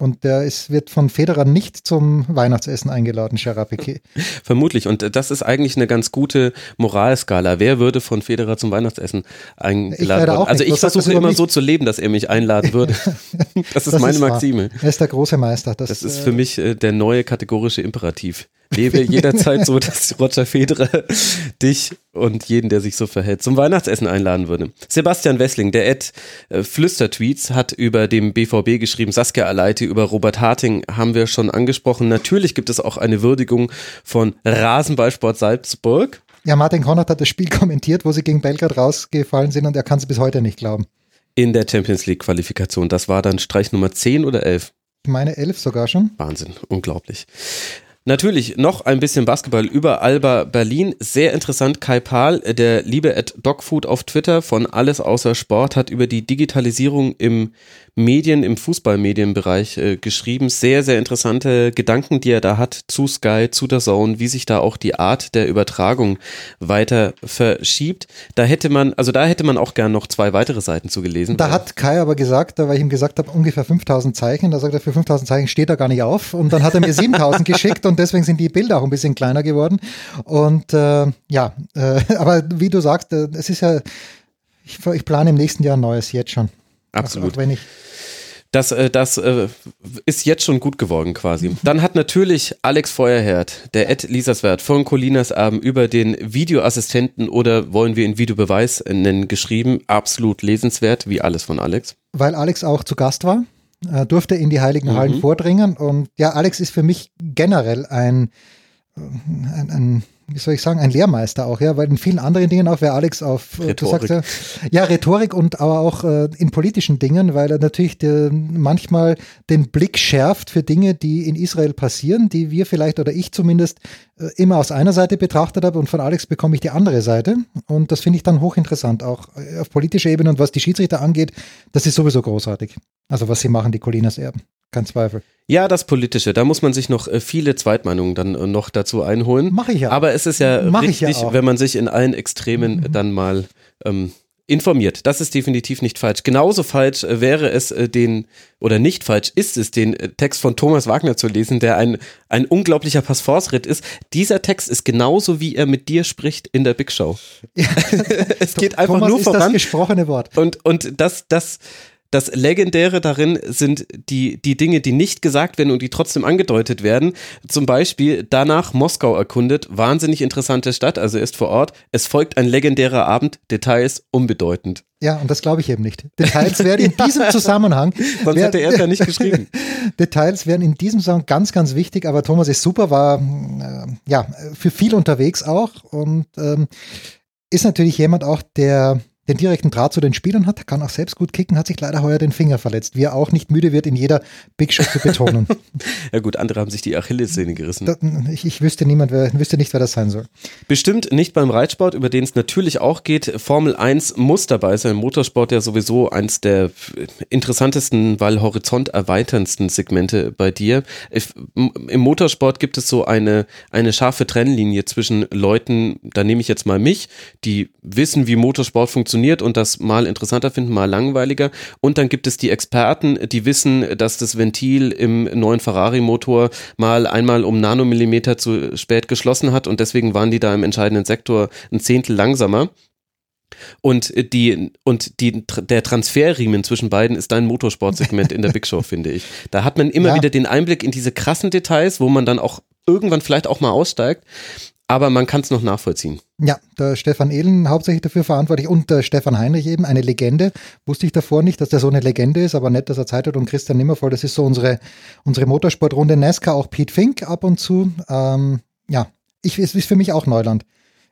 B: Und der ist, wird von Federer nicht zum Weihnachtsessen eingeladen, Piquet.
A: Vermutlich. Und äh, das ist eigentlich eine ganz gute Moralskala. Wer würde von Federer zum Weihnachtsessen eingeladen werden? Also
B: nicht.
A: ich versuche immer
B: mich?
A: so zu leben, dass er mich einladen würde. Das ist
B: Das
A: meine
B: wahr.
A: Maxime.
B: Er ist der große Meister. Das,
A: Das ist
B: äh,
A: für mich äh, der neue kategorische Imperativ. Lebe jederzeit so, dass Roger Federer dich und jeden, der sich so verhält, zum Weihnachtsessen einladen würde. Sebastian Wessling, der Ed äh, Flüstertweets, hat über dem BVB geschrieben, Saskia Aleite, über Robert Harting haben wir schon angesprochen. Natürlich gibt es auch eine Würdigung von Rasenballsport Salzburg.
B: Ja, Martin Konrad hat das Spiel kommentiert, wo sie gegen Belgrad rausgefallen sind und er kann es bis heute nicht glauben.
A: in der Champions League Qualifikation. Das war dann Streich Nummer 10 oder 11.
B: Ich meine elf sogar schon.
A: Wahnsinn, unglaublich. Natürlich noch ein bisschen Basketball über Alba Berlin. Sehr interessant. Kai Pahl, der liebe at Dogfood auf Twitter von Alles außer Sport, hat über die Digitalisierung im Medien, im Fußballmedienbereich äh, geschrieben. Sehr, sehr interessante Gedanken, die er da hat zu Sky, zu der Zone, wie sich da auch die Art der Übertragung weiter verschiebt. Da hätte man, also da hätte man auch gern noch zwei weitere Seiten zu gelesen.
B: Da hat Kai aber gesagt, da weil ich ihm gesagt habe, ungefähr 5000 Zeichen, da sagt er, für 5000 Zeichen steht er gar nicht auf. Und dann hat er mir 7000 geschickt und deswegen sind die Bilder auch ein bisschen kleiner geworden. Und äh, ja, äh, aber wie du sagst, äh, es ist ja, ich, ich plane im nächsten Jahr ein neues, jetzt schon.
A: Absolut.
B: Ich,
A: Das, äh, das äh, ist jetzt schon gut geworden quasi. Dann hat natürlich Alex Feuerherd, der Ed Lieserswert von Colinas Abend über den Videoassistenten oder wollen wir ihn Videobeweis nennen, geschrieben. Absolut lesenswert, wie alles von Alex.
B: weil Alex auch zu Gast war, äh, durfte in die Heiligen
A: Mhm.
B: Hallen vordringen. Und ja, Alex ist für mich generell ein, äh, ein, ein wie soll ich sagen, ein Lehrmeister auch, ja, weil in vielen anderen Dingen auch wäre Alex auf, äh, du
A: Rhetorik.
B: sagst ja, ja, Rhetorik und aber auch äh, in politischen Dingen, weil er natürlich der, manchmal den Blick schärft für Dinge, die in Israel passieren, die wir vielleicht oder ich zumindest äh, immer aus einer Seite betrachtet habe und von Alex bekomme ich die andere Seite und das finde ich dann hochinteressant, auch äh, auf politischer Ebene und was die Schiedsrichter angeht, das ist sowieso großartig. Also was sie machen, die Colinas Erben, kein Zweifel.
A: Ja, das Politische, da muss man sich noch äh, viele Zweitmeinungen dann noch dazu einholen.
B: Mache ich ja.
A: Aber es ist ja
B: Mach ich ja
A: richtig,
B: auch.
A: wenn man sich in allen Extremen dann mal ähm, informiert. Das ist definitiv nicht falsch. Genauso falsch äh, wäre es äh, den, oder nicht falsch ist es, den äh, Text von Thomas Wagner zu lesen, der ein, ein unglaublicher Passforsritt ist. Dieser Text ist genauso, wie er mit dir spricht in der Big Show. es geht einfach
B: Thomas
A: nur
B: ist das
A: voran.
B: gesprochene Wort.
A: Und, und das, das, das Legendäre darin sind die, die Dinge, die nicht gesagt werden und die trotzdem angedeutet werden. Zum Beispiel danach Moskau erkundet, wahnsinnig interessante Stadt, also er ist vor Ort. Es folgt ein legendärer Abend, Details unbedeutend.
B: Ja, und das glaube ich eben nicht. Details werden in diesem Zusammenhang.
A: Sonst
B: wer-
A: hätte er es ja nicht geschrieben.
B: Details werden in diesem Zusammenhang ganz, ganz wichtig, aber Thomas ist super, war äh, ja für viel unterwegs auch und ähm, ist natürlich jemand auch, der den direkten Draht zu den Spielern hat, kann auch selbst gut kicken, hat sich leider heuer den Finger verletzt, wie er auch nicht müde wird, in jeder Big Show zu betonen.
A: Ja gut, andere haben sich die Achillessehne gerissen.
B: Da- ich, ich wüsste niemand, wer, wüsste nicht, wer das sein soll.
A: Bestimmt nicht beim Reitsport, über den es natürlich auch geht. Formel 1 muss dabei sein. Motorsport ja sowieso eins der interessantesten, weil horizonterweiterndsten Segmente bei dir. Im Motorsport gibt es so eine, eine scharfe Trennlinie zwischen Leuten, da nehme ich jetzt mal mich, die wissen, wie Motorsport funktioniert und das mal interessanter finden, mal langweiliger. Und dann gibt es die Experten, die wissen, dass das Ventil im neuen Ferrari-Motor mal einmal um Nanomillimeter zu spät geschlossen hat und deswegen waren die da im entscheidenden Sektor ein Zehntel langsamer. Und die, und die, der Transferriemen zwischen beiden ist ein Motorsportsegment in der Big Show, finde ich. Da hat man immer
B: Ja.
A: wieder den Einblick in diese krassen Details, wo man dann auch irgendwann vielleicht auch mal aussteigt. Aber man kann es noch nachvollziehen.
B: Ja, der Stefan Ehlen hauptsächlich dafür verantwortlich und der Stefan Heinrich eben, eine Legende. Wusste ich davor nicht, dass der so eine Legende ist, aber nett, dass er Zeit hat und Christian Nimmervoll, das ist so unsere, unsere Motorsportrunde NASCAR, auch Pete Fink ab und zu. Ähm, ja, ich, es ist für mich auch Neuland.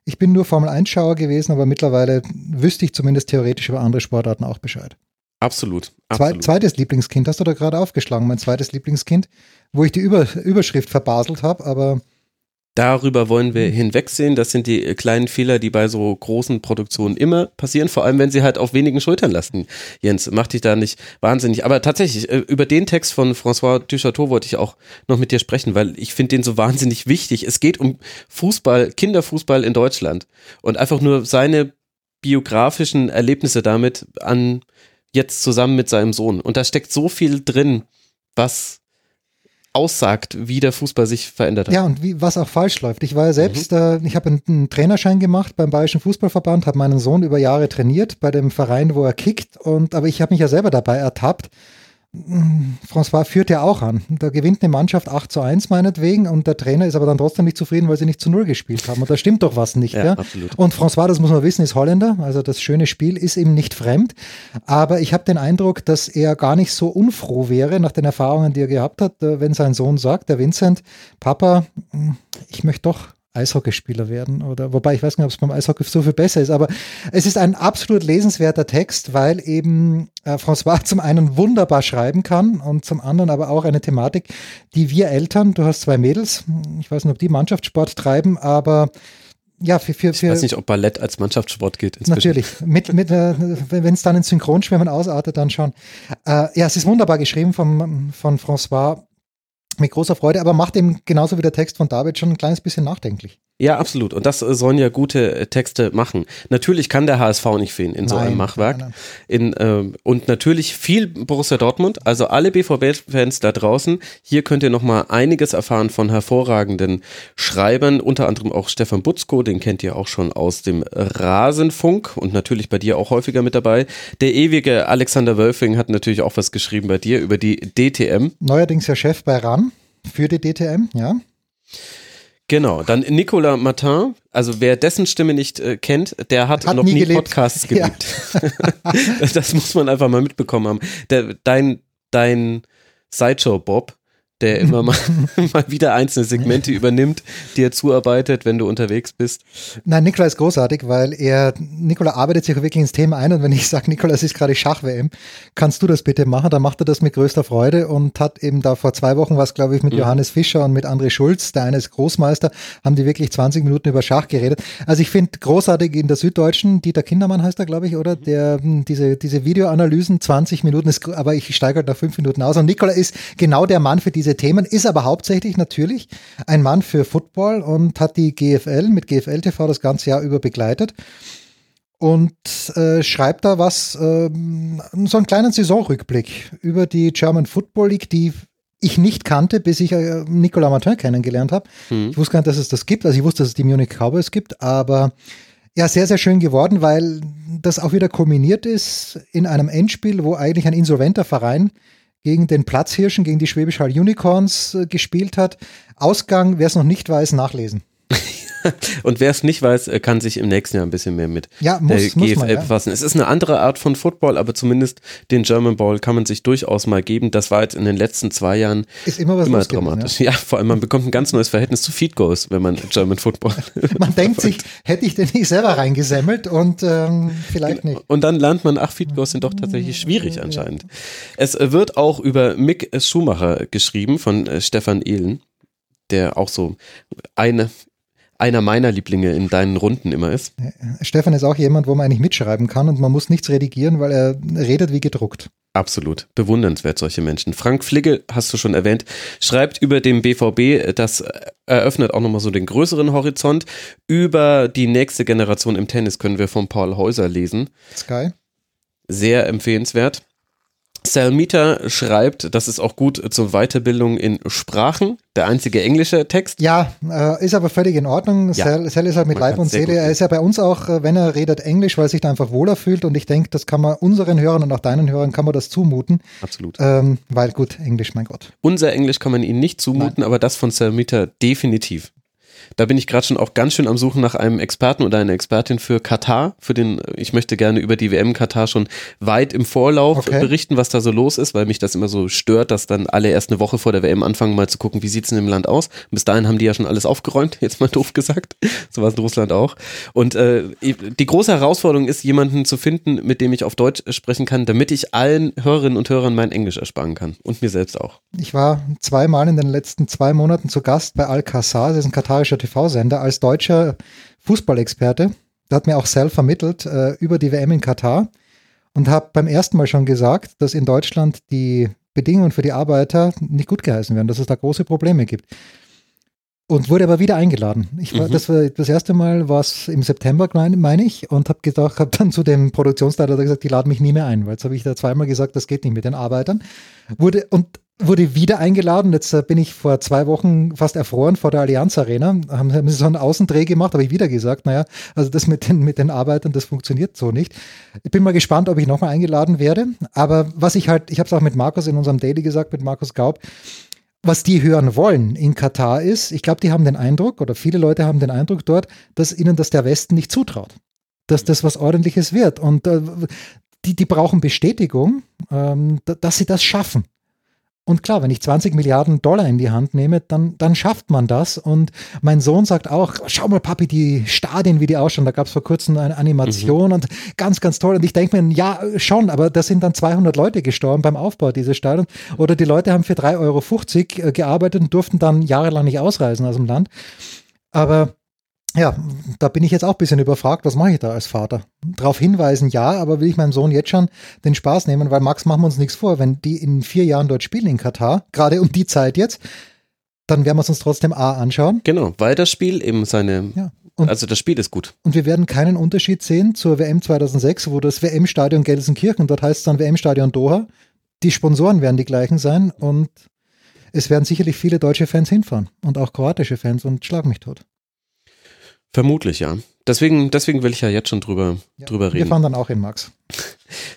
B: Ich bin nur Formel-1-Schauer gewesen, aber mittlerweile wüsste ich zumindest theoretisch über andere Sportarten auch Bescheid.
A: Absolut.
B: absolut. Zwei, zweites Lieblingskind, hast du da gerade aufgeschlagen, mein zweites Lieblingskind, wo ich die Über, Überschrift verbaselt habe, aber
A: Darüber wollen wir hinwegsehen. Das sind die kleinen Fehler, die bei so großen Produktionen immer passieren, vor allem wenn sie halt auf wenigen Schultern lasten. Jens, mach dich da nicht wahnsinnig. Aber tatsächlich, äh, über den Text von François Duchateau wollte ich auch noch mit dir sprechen, weil ich finde den so wahnsinnig wichtig. Es geht um Fußball, Kinderfußball in Deutschland und einfach nur seine biografischen Erlebnisse damit an jetzt zusammen mit seinem Sohn. Und da steckt so viel drin, was aussagt, wie der Fußball sich verändert hat.
B: Ja, und wie, was auch falsch läuft. Ich war ja selbst, mhm. äh, ich habe einen, einen, Trainerschein gemacht beim Bayerischen Fußballverband, habe meinen Sohn über Jahre trainiert bei dem Verein, wo er kickt. Und aber ich habe mich ja selber dabei ertappt, François führt ja auch an. Da gewinnt eine Mannschaft 8 zu 1 meinetwegen und der Trainer ist aber dann trotzdem nicht zufrieden, weil sie nicht zu 0 gespielt haben. Und da stimmt doch was nicht. Ja, ja? Und François, das muss man wissen, ist Holländer. Also das schöne Spiel ist ihm nicht fremd. Aber ich habe den Eindruck, dass er gar nicht so unfroh wäre nach den Erfahrungen, die er gehabt hat, äh, wenn sein Sohn sagt, der Vincent, Papa, ich möchte doch Eishockeyspieler werden oder wobei ich weiß nicht, ob es beim Eishockey so viel besser ist, aber es ist ein absolut lesenswerter Text, weil eben äh, François zum einen wunderbar schreiben kann und zum anderen aber auch eine Thematik, die wir Eltern, du hast zwei Mädels, ich weiß nicht, ob die Mannschaftssport treiben, aber ja, für, für, für,
A: ich weiß nicht, ob Ballett als Mannschaftssport gilt.
B: Inzwischen. Natürlich. Mit, mit, äh, wenn es dann in Synchronschwimmen ausartet, dann schon. Äh, ja, es ist wunderbar geschrieben von, von François mit großer Freude, aber macht eben genauso wie der Text von David schon ein kleines bisschen nachdenklich.
A: Ja, absolut. Und das sollen ja gute äh, Texte machen. Natürlich kann der HSV nicht fehlen in nein, so einem Machwerk. Nein, nein. In, äh, und natürlich viel Borussia Dortmund. Also alle BVB-Fans da draußen, hier könnt ihr nochmal einiges erfahren von hervorragenden Schreibern, unter anderem auch Stefan Butzko, den kennt ihr auch schon aus dem Rasenfunk und natürlich bei dir auch häufiger mit dabei. Der ewige Alexander Wölfing hat natürlich auch was geschrieben bei dir über die DTM.
B: Neuerdings ja Chef bei RAN für die DTM, ja.
A: Genau, dann Nicolas Martin, also wer dessen Stimme nicht äh, kennt, der hat, hat noch nie, nie Podcasts geliebt. Ja. das muss man einfach mal mitbekommen haben. Der, dein, dein Sideshow Bob, der immer mal, mal wieder einzelne Segmente übernimmt, die er zuarbeitet, wenn du unterwegs bist.
B: Nein, Nikola ist großartig, weil er, Nikola arbeitet sich wirklich ins Thema ein und wenn ich sage, Nikola, es ist gerade Schach-WM, kannst du das bitte machen? Dann macht er das mit größter Freude und hat eben da vor zwei Wochen was, glaube ich, mit mhm. Johannes Fischer und mit André Schulz, der eine ist Großmeister, haben die wirklich 20 Minuten über Schach geredet. Also ich finde großartig in der Süddeutschen, Dieter Kindermann heißt er, glaube ich, oder? Mhm. Der, hm, diese, diese Videoanalysen, 20 Minuten ist, aber ich steige halt nach fünf Minuten aus und Nikola ist genau der Mann für diese diese Themen, ist aber hauptsächlich natürlich ein Mann für Football und hat die GFL mit GFL TV das ganze Jahr über begleitet und äh, schreibt da was, äh, so einen kleinen Saisonrückblick über die German Football League, die ich nicht kannte, bis ich äh, Nicolas Martin kennengelernt habe. Hm. Ich wusste gar nicht, dass es das gibt. Also ich wusste, dass es die Munich Cowboys gibt, aber ja, sehr, sehr schön geworden, weil das auch wieder kombiniert ist in einem Endspiel, wo eigentlich ein insolventer Verein gegen den Platzhirschen, gegen die Schwäbisch Hall Unicorns äh, gespielt hat. Ausgang, wer es noch nicht weiß, nachlesen.
A: Und wer es nicht weiß, äh, kann sich im nächsten Jahr ein bisschen mehr mit
B: ja, muss, der GFL man, ja.
A: befassen. Es ist eine andere Art von Football, aber zumindest den German Ball kann man sich durchaus mal geben. Das war jetzt in den letzten zwei Jahren
B: ist immer,
A: immer dramatisch. Gewesen, ja. ja. vor allem man bekommt ein ganz neues Verhältnis zu Feed Goals, wenn man German Football.
B: man denkt sich, hätte ich den nicht selber reingesemmelt und ähm, vielleicht nicht.
A: Und dann lernt man, ach, Feed Goals sind doch tatsächlich schwierig anscheinend. Es wird auch über Mick Schumacher geschrieben von äh, Stefan Ehlen der auch so eine einer meiner Lieblinge in deinen Runden immer ist.
B: Stefan ist auch jemand, wo man eigentlich mitschreiben kann und man muss nichts redigieren, weil er redet wie gedruckt.
A: Absolut. Bewundernswert, solche Menschen. Frank Fligge, hast du schon erwähnt, schreibt über den BVB, das eröffnet auch nochmal so den größeren Horizont. Über die nächste Generation im Tennis können wir von Paul Häuser lesen.
B: Sky.
A: Sehr empfehlenswert. Salmita schreibt, das ist auch gut zur Weiterbildung in Sprachen. Der einzige englische Text.
B: Ja, äh, ist aber völlig in Ordnung. Ja. Sal, Sal ist halt mit man Leib und Seele. Er ist ja bei uns auch, äh, wenn er redet, Englisch, weil er sich da einfach wohler fühlt. Und ich denke, das kann man unseren Hörern und auch deinen Hörern kann man das zumuten.
A: Absolut.
B: Ähm, weil gut, Englisch, mein Gott.
A: Unser Englisch kann man ihnen nicht zumuten, Nein. aber das von Salmita definitiv. Da bin ich gerade schon auch ganz schön am Suchen nach einem Experten oder einer Expertin für Katar. Für den, ich möchte gerne über die WM Katar schon weit im Vorlauf okay. berichten, was da so los ist, weil mich das immer so stört, dass dann alle erst eine Woche vor der WM anfangen, mal zu gucken, wie sieht's in dem Land aus. bis dahin haben die ja schon alles aufgeräumt, jetzt mal doof gesagt. So war es in Russland auch. Und äh, die große Herausforderung ist, jemanden zu finden, mit dem ich auf Deutsch sprechen kann, damit ich allen Hörerinnen und Hörern mein Englisch ersparen kann. Und mir selbst auch.
B: Ich war zweimal in den letzten zwei Monaten zu Gast bei Al-Qassar, das ist ein katarischer TV-Sender, als deutscher Fußballexperte. Der hat mir auch Sal vermittelt äh, über die WM in Katar und habe beim ersten Mal schon gesagt, dass in Deutschland die Bedingungen für die Arbeiter nicht gut geheißen werden, dass es da große Probleme gibt. Und wurde aber wieder eingeladen. Ich war, mhm. das, war das erste Mal war es im September, meine ich, und habe gedacht, habe dann zu dem Produktionsleiter gesagt, die laden mich nie mehr ein, weil jetzt habe ich da zweimal gesagt, das geht nicht mit den Arbeitern. Wurde und wurde wieder eingeladen. Jetzt äh, bin ich vor zwei Wochen fast erfroren vor der Allianz Arena. Haben, haben sie so einen Außendreh gemacht, habe ich wieder gesagt, naja, also das mit den, mit den Arbeitern, das funktioniert so nicht. Ich bin mal gespannt, ob ich nochmal eingeladen werde. Aber was ich halt, ich habe es auch mit Markus in unserem Daily gesagt, mit Markus Gaub, was die hören wollen in Katar ist, ich glaube, die haben den Eindruck, oder viele Leute haben den Eindruck dort, dass ihnen das der Westen nicht zutraut. Dass das was Ordentliches wird. Und äh, die, die brauchen Bestätigung, ähm, dass sie das schaffen. Und klar, wenn ich 20 Milliarden Dollar in die Hand nehme, dann, dann schafft man das. Und mein Sohn sagt auch, schau mal, Papi, die Stadien, wie die ausschauen. Da gab es vor kurzem eine Animation mhm. und ganz, ganz toll. Und ich denke mir, ja, schon, aber da sind dann 200 Leute gestorben beim Aufbau dieses Stadions. Oder die Leute haben für 3,50 Euro äh, gearbeitet und durften dann jahrelang nicht ausreisen aus dem Land. Aber ja, da bin ich jetzt auch ein bisschen überfragt, was mache ich da als Vater? Darauf hinweisen, ja, aber will ich meinem Sohn jetzt schon den Spaß nehmen, weil Max, machen wir uns nichts vor, wenn die in vier Jahren dort spielen in Katar, gerade um die Zeit jetzt, dann werden wir es uns trotzdem A anschauen.
A: Genau, weil das Spiel eben seine, ja. Und, also das Spiel ist gut.
B: Und wir werden keinen Unterschied sehen zur WM 2006, wo das WM-Stadion Gelsenkirchen, dort heißt es dann WM-Stadion Doha. Die Sponsoren werden die gleichen sein und es werden sicherlich viele deutsche Fans hinfahren und auch kroatische Fans und schlag mich tot.
A: Vermutlich, ja. Deswegen, deswegen will ich ja jetzt schon drüber, ja, drüber reden.
B: Wir fahren dann auch in Max.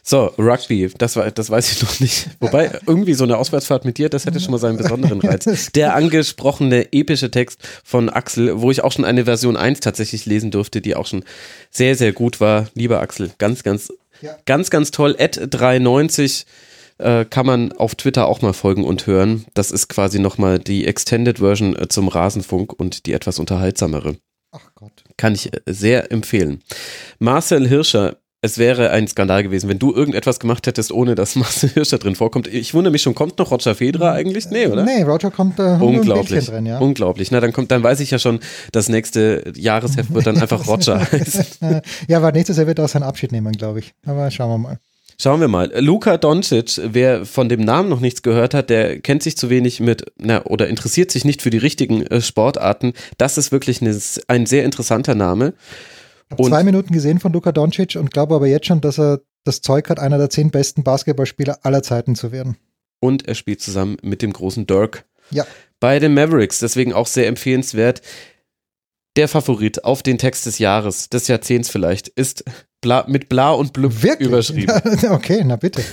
A: So, Rugby, das, war, das weiß ich noch nicht. Wobei, irgendwie so eine Auswärtsfahrt mit dir, das hätte schon mal seinen besonderen Reiz. Der angesprochene epische Text von Axel, wo ich auch schon eine Version 1 tatsächlich lesen durfte, die auch schon sehr, sehr gut war. Lieber Axel, ganz, ganz, ja. ganz, ganz toll. Ad 390 äh, kann man auf Twitter auch mal folgen und hören. Das ist quasi nochmal die Extended Version äh, zum Rasenfunk und die etwas unterhaltsamere. Ach Gott. Kann ich äh, sehr empfehlen. Marcel Hirscher, es wäre ein Skandal gewesen, wenn du irgendetwas gemacht hättest, ohne dass Marcel Hirscher drin vorkommt. Ich wundere mich schon, kommt noch Roger Federer eigentlich? Nee, oder?
B: Nee, Roger kommt äh,
A: Unglaublich. drin, ja. Unglaublich. Na, dann kommt, dann weiß ich ja schon, das nächste Jahresheft wird dann einfach Roger heißen.
B: ja, aber nächstes Jahr wird er auch seinen Abschied nehmen, glaube ich. Aber schauen wir mal.
A: Schauen wir mal. Luka Doncic, wer von dem Namen noch nichts gehört hat, der kennt sich zu wenig mit, na, oder interessiert sich nicht für die richtigen äh, Sportarten. Das ist wirklich eine, ein sehr interessanter Name.
B: Ich habe zwei Minuten gesehen von Luka Doncic und glaube aber jetzt schon, dass er das Zeug hat, einer der zehn besten Basketballspieler aller Zeiten zu werden.
A: Und er spielt zusammen mit dem großen Dirk.
B: Ja.
A: Bei den Mavericks, deswegen auch sehr empfehlenswert. Der Favorit auf den Text des Jahres, des Jahrzehnts vielleicht, ist Bla, mit Bla und Blub Wirklich? überschrieben.
B: okay, na bitte.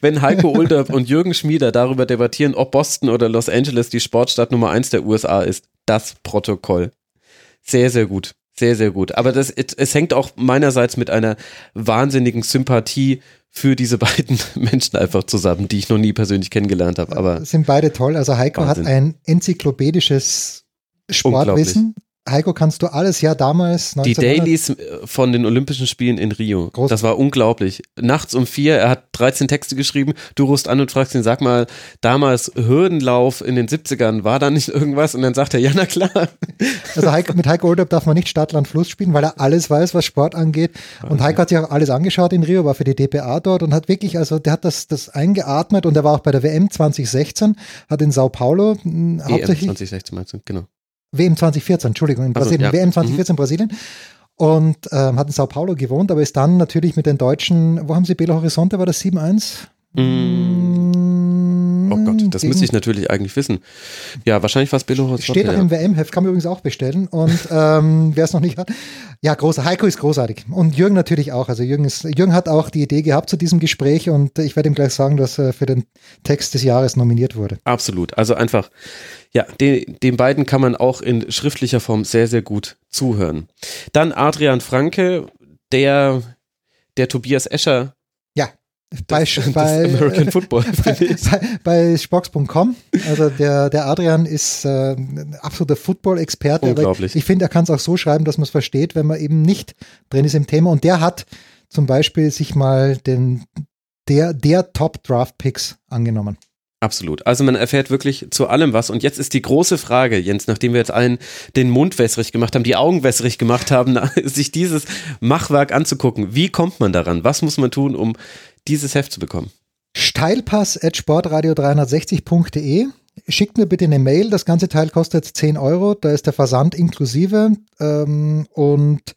A: Wenn Heiko Ulderb und Jürgen Schmieder darüber debattieren, ob Boston oder Los Angeles die Sportstadt Nummer eins der USA ist, das Protokoll. Sehr, sehr gut. Sehr, sehr gut. Aber das, es, es hängt auch meinerseits mit einer wahnsinnigen Sympathie für diese beiden Menschen einfach zusammen, die ich noch nie persönlich kennengelernt habe. Aber
B: sind beide toll. Also Heiko Wahnsinn. hat ein enzyklopädisches Sportwissen Heiko, kannst du alles, ja damals.
A: Die Dailies äh, von den Olympischen Spielen in Rio. Groß. Das war unglaublich. Nachts um vier, er hat 13 Texte geschrieben, du rufst an und fragst ihn, sag mal, damals Hürdenlauf in den 70ern, war da nicht irgendwas? Und dann sagt er, ja, na klar.
B: Also Heiko, mit Heiko Oldup darf man nicht Stadt, Land, Fluss spielen, weil er alles weiß, was Sport angeht. Und okay. Heiko hat sich auch alles angeschaut in Rio, war für die DPA dort und hat wirklich, also der hat das, das eingeatmet und er war auch bei der WM 2016, hat in Sao Paulo
A: EM hauptsächlich. 2016 meinst du, genau
B: WM 2014, Entschuldigung, in Brasilien, also, ja. WM 2014 mhm. Brasilien und ähm, hat in Sao Paulo gewohnt, aber ist dann natürlich mit den Deutschen, wo haben sie Belo Horizonte, war das 7-1? Mm.
A: Das müsste ich natürlich eigentlich wissen. Ja, wahrscheinlich war es
B: Horizonte. Steht auch ja. im WM-Heft, kann man übrigens auch bestellen. Und ähm, wer es noch nicht hat, ja, groß, Heiko ist großartig. Und Jürgen natürlich auch. Also Jürgen, ist, Jürgen hat auch die Idee gehabt zu diesem Gespräch und ich werde ihm gleich sagen, dass er für den Text des Jahres nominiert wurde.
A: Absolut. Also einfach, ja, den, den beiden kann man auch in schriftlicher Form sehr, sehr gut zuhören. Dann Adrian Franke, der, der Tobias Escher
B: bei, bei, American Football. bei, bei, bei Spox.com. Also der, der Adrian ist äh, ein absoluter Football-Experte.
A: Unglaublich.
B: Ich, ich finde, er kann es auch so schreiben, dass man es versteht, wenn man eben nicht drin ist im Thema. Und der hat zum Beispiel sich mal den, der, der Top-Draft-Picks angenommen.
A: Absolut. Also man erfährt wirklich zu allem was. Und jetzt ist die große Frage, Jens, nachdem wir jetzt allen den Mund wässrig gemacht haben, die Augen wässrig gemacht haben, sich dieses Machwerk anzugucken. Wie kommt man daran? Was muss man tun, um dieses Heft zu bekommen?
B: Steilpass at sportradio360.de. Schickt mir bitte eine Mail. Das ganze Teil kostet 10 Euro. Da ist der Versand inklusive. Ähm, und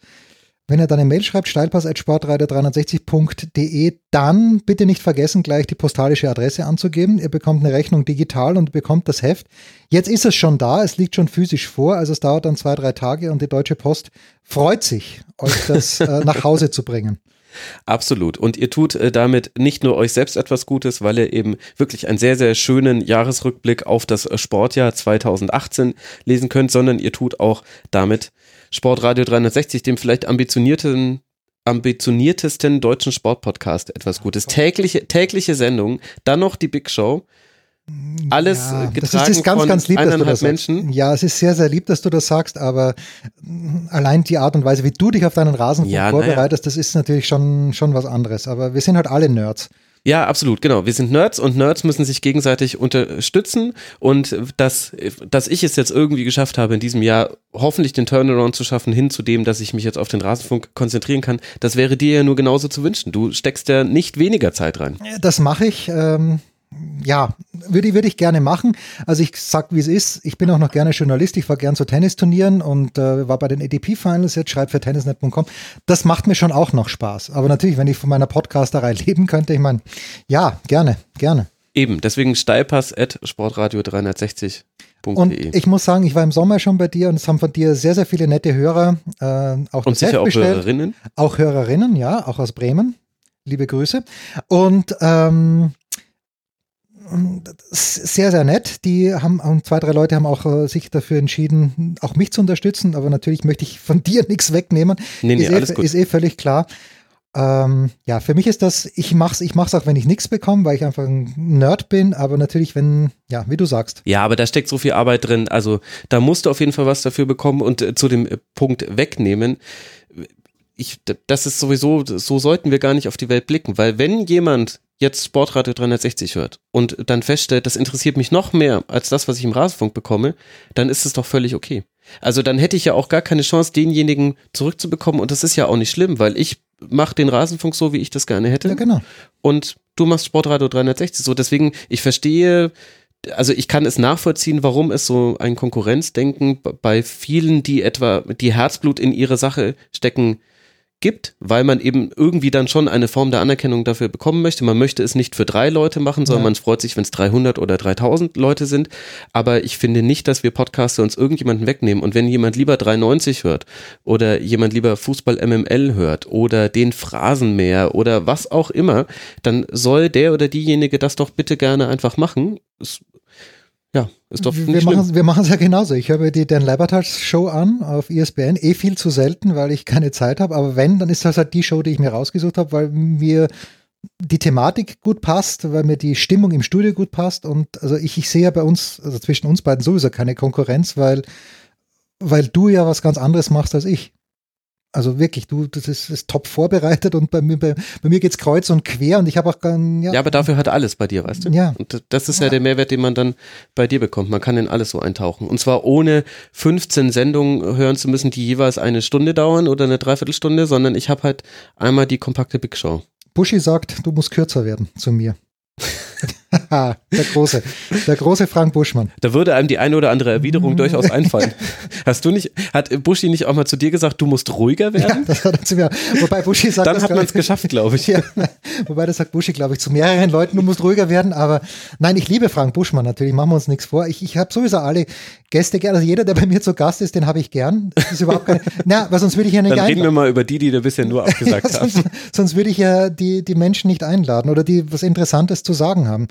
B: wenn ihr dann eine Mail schreibt, steilpass.sportradio360.de, dann bitte nicht vergessen, gleich die postalische Adresse anzugeben. Ihr bekommt eine Rechnung digital und bekommt das Heft. Jetzt ist es schon da, es liegt schon physisch vor, also es dauert dann zwei, drei Tage und die Deutsche Post freut sich, euch das äh, nach Hause zu bringen.
A: Absolut. Und ihr tut äh, damit nicht nur euch selbst etwas Gutes, weil ihr eben wirklich einen sehr, sehr schönen Jahresrückblick auf das äh, Sportjahr 2018 lesen könnt, sondern ihr tut auch damit Sportradio 360, dem vielleicht ambitionierten ambitioniertesten deutschen Sportpodcast etwas Gutes. Tägliche, tägliche Sendung, dann noch die Big Show. Alles ja, getragen das ist, ganz, von ganz lieb, eineinhalb Menschen.
B: Sagst. Ja, es ist sehr, sehr lieb, dass du das sagst, aber allein die Art und Weise, wie du dich auf deinen Rasen ja, vorbereitest, ja. das ist natürlich schon, schon was anderes. Aber wir sind halt alle Nerds.
A: Ja, absolut, genau. Wir sind Nerds und Nerds müssen sich gegenseitig unterstützen und dass, dass ich es jetzt irgendwie geschafft habe, in diesem Jahr hoffentlich den Turnaround zu schaffen, hin zu dem, dass ich mich jetzt auf den Rasenfunk konzentrieren kann, das wäre dir ja nur genauso zu wünschen. Du steckst ja nicht weniger Zeit rein.
B: Das mache ich. Ähm ja, würde, würde ich gerne machen. Also ich sag, wie es ist. Ich bin auch noch gerne Journalist. Ich war gern zu Tennisturnieren und äh, war bei den ADP Finals jetzt, schreibe für tennisnet.com. Das macht mir schon auch noch Spaß. Aber natürlich, wenn ich von meiner Podcasterei leben könnte, ich meine, ja, gerne, gerne.
A: Eben, deswegen steilpass at sportradio 360.
B: Und ich muss sagen, ich war im Sommer schon bei dir und es haben von dir sehr, sehr viele nette Hörer äh, auch
A: Und sicher auch bestellt. Hörerinnen?
B: Auch Hörerinnen, ja, auch aus Bremen. Liebe Grüße. Und ähm, sehr, sehr nett. Die haben, zwei, drei Leute haben auch äh, sich dafür entschieden, auch mich zu unterstützen, aber natürlich möchte ich von dir nichts wegnehmen.
A: Nee, nee,
B: ist,
A: alles
B: eh,
A: gut.
B: ist eh völlig klar. Ähm, ja, für mich ist das, ich mach's, ich mach's auch, wenn ich nichts bekomme, weil ich einfach ein Nerd bin, aber natürlich, wenn, ja, wie du sagst.
A: Ja, aber da steckt so viel Arbeit drin, also da musst du auf jeden Fall was dafür bekommen und äh, zu dem äh, Punkt wegnehmen. Ich, das ist sowieso, so sollten wir gar nicht auf die Welt blicken, weil wenn jemand jetzt Sportradio 360 hört und dann feststellt, das interessiert mich noch mehr als das, was ich im Rasenfunk bekomme, dann ist es doch völlig okay. Also dann hätte ich ja auch gar keine Chance, denjenigen zurückzubekommen und das ist ja auch nicht schlimm, weil ich mache den Rasenfunk so, wie ich das gerne hätte.
B: Ja, genau.
A: Und du machst Sportradio 360 so. Deswegen, ich verstehe, also ich kann es nachvollziehen, warum es so ein Konkurrenzdenken bei vielen, die etwa die Herzblut in ihre Sache stecken, gibt, weil man eben irgendwie dann schon eine Form der Anerkennung dafür bekommen möchte. Man möchte es nicht für drei Leute machen, sondern ja. man freut sich, wenn es 300 oder 3000 Leute sind. Aber ich finde nicht, dass wir Podcaster uns irgendjemanden wegnehmen. Und wenn jemand lieber 390 hört oder jemand lieber Fußball MML hört oder den Phrasenmäher oder was auch immer, dann soll der oder diejenige das doch bitte gerne einfach machen. Es ja, ist doch
B: wir machen, wir machen es ja genauso. Ich höre die Dan Labertage Show an auf ESPN, eh viel zu selten, weil ich keine Zeit habe. Aber wenn, dann ist das halt die Show, die ich mir rausgesucht habe, weil mir die Thematik gut passt, weil mir die Stimmung im Studio gut passt. Und also ich, ich sehe ja bei uns, also zwischen uns beiden sowieso keine Konkurrenz, weil, weil du ja was ganz anderes machst als ich. Also wirklich, du, das ist, ist top vorbereitet und bei mir, bei, bei mir geht's kreuz und quer und ich habe auch gar
A: ja. ja, aber dafür hat alles bei dir, weißt du?
B: Ja.
A: Und das ist ja, ja der Mehrwert, den man dann bei dir bekommt. Man kann in alles so eintauchen. Und zwar ohne 15 Sendungen hören zu müssen, die jeweils eine Stunde dauern oder eine Dreiviertelstunde, sondern ich habe halt einmal die kompakte Big Show.
B: Buschi sagt, du musst kürzer werden zu mir. der große, der große Frank Buschmann.
A: Da würde einem die eine oder andere Erwiderung durchaus einfallen. Hast du nicht, hat Buschi nicht auch mal zu dir gesagt, du musst ruhiger werden? Ja,
B: das hat er zu mir. Wobei Buschi sagt,
A: dann hat man es geschafft, glaube ich. Ja,
B: wobei das sagt Buschi, glaube ich, zu mehreren Leuten, du musst ruhiger werden. Aber nein, ich liebe Frank Buschmann natürlich, machen wir uns nichts vor. Ich, ich habe sowieso alle Gäste gern. Also jeder, der bei mir zu Gast ist, den habe ich gern. Das ist überhaupt keine. Na, weil sonst würde ich ja nicht
A: Dann reden wir mal über die, die du bisher nur abgesagt ja,
B: sonst, hast. Sonst würde ich ja die, die Menschen nicht einladen oder die was Interessantes zu sagen haben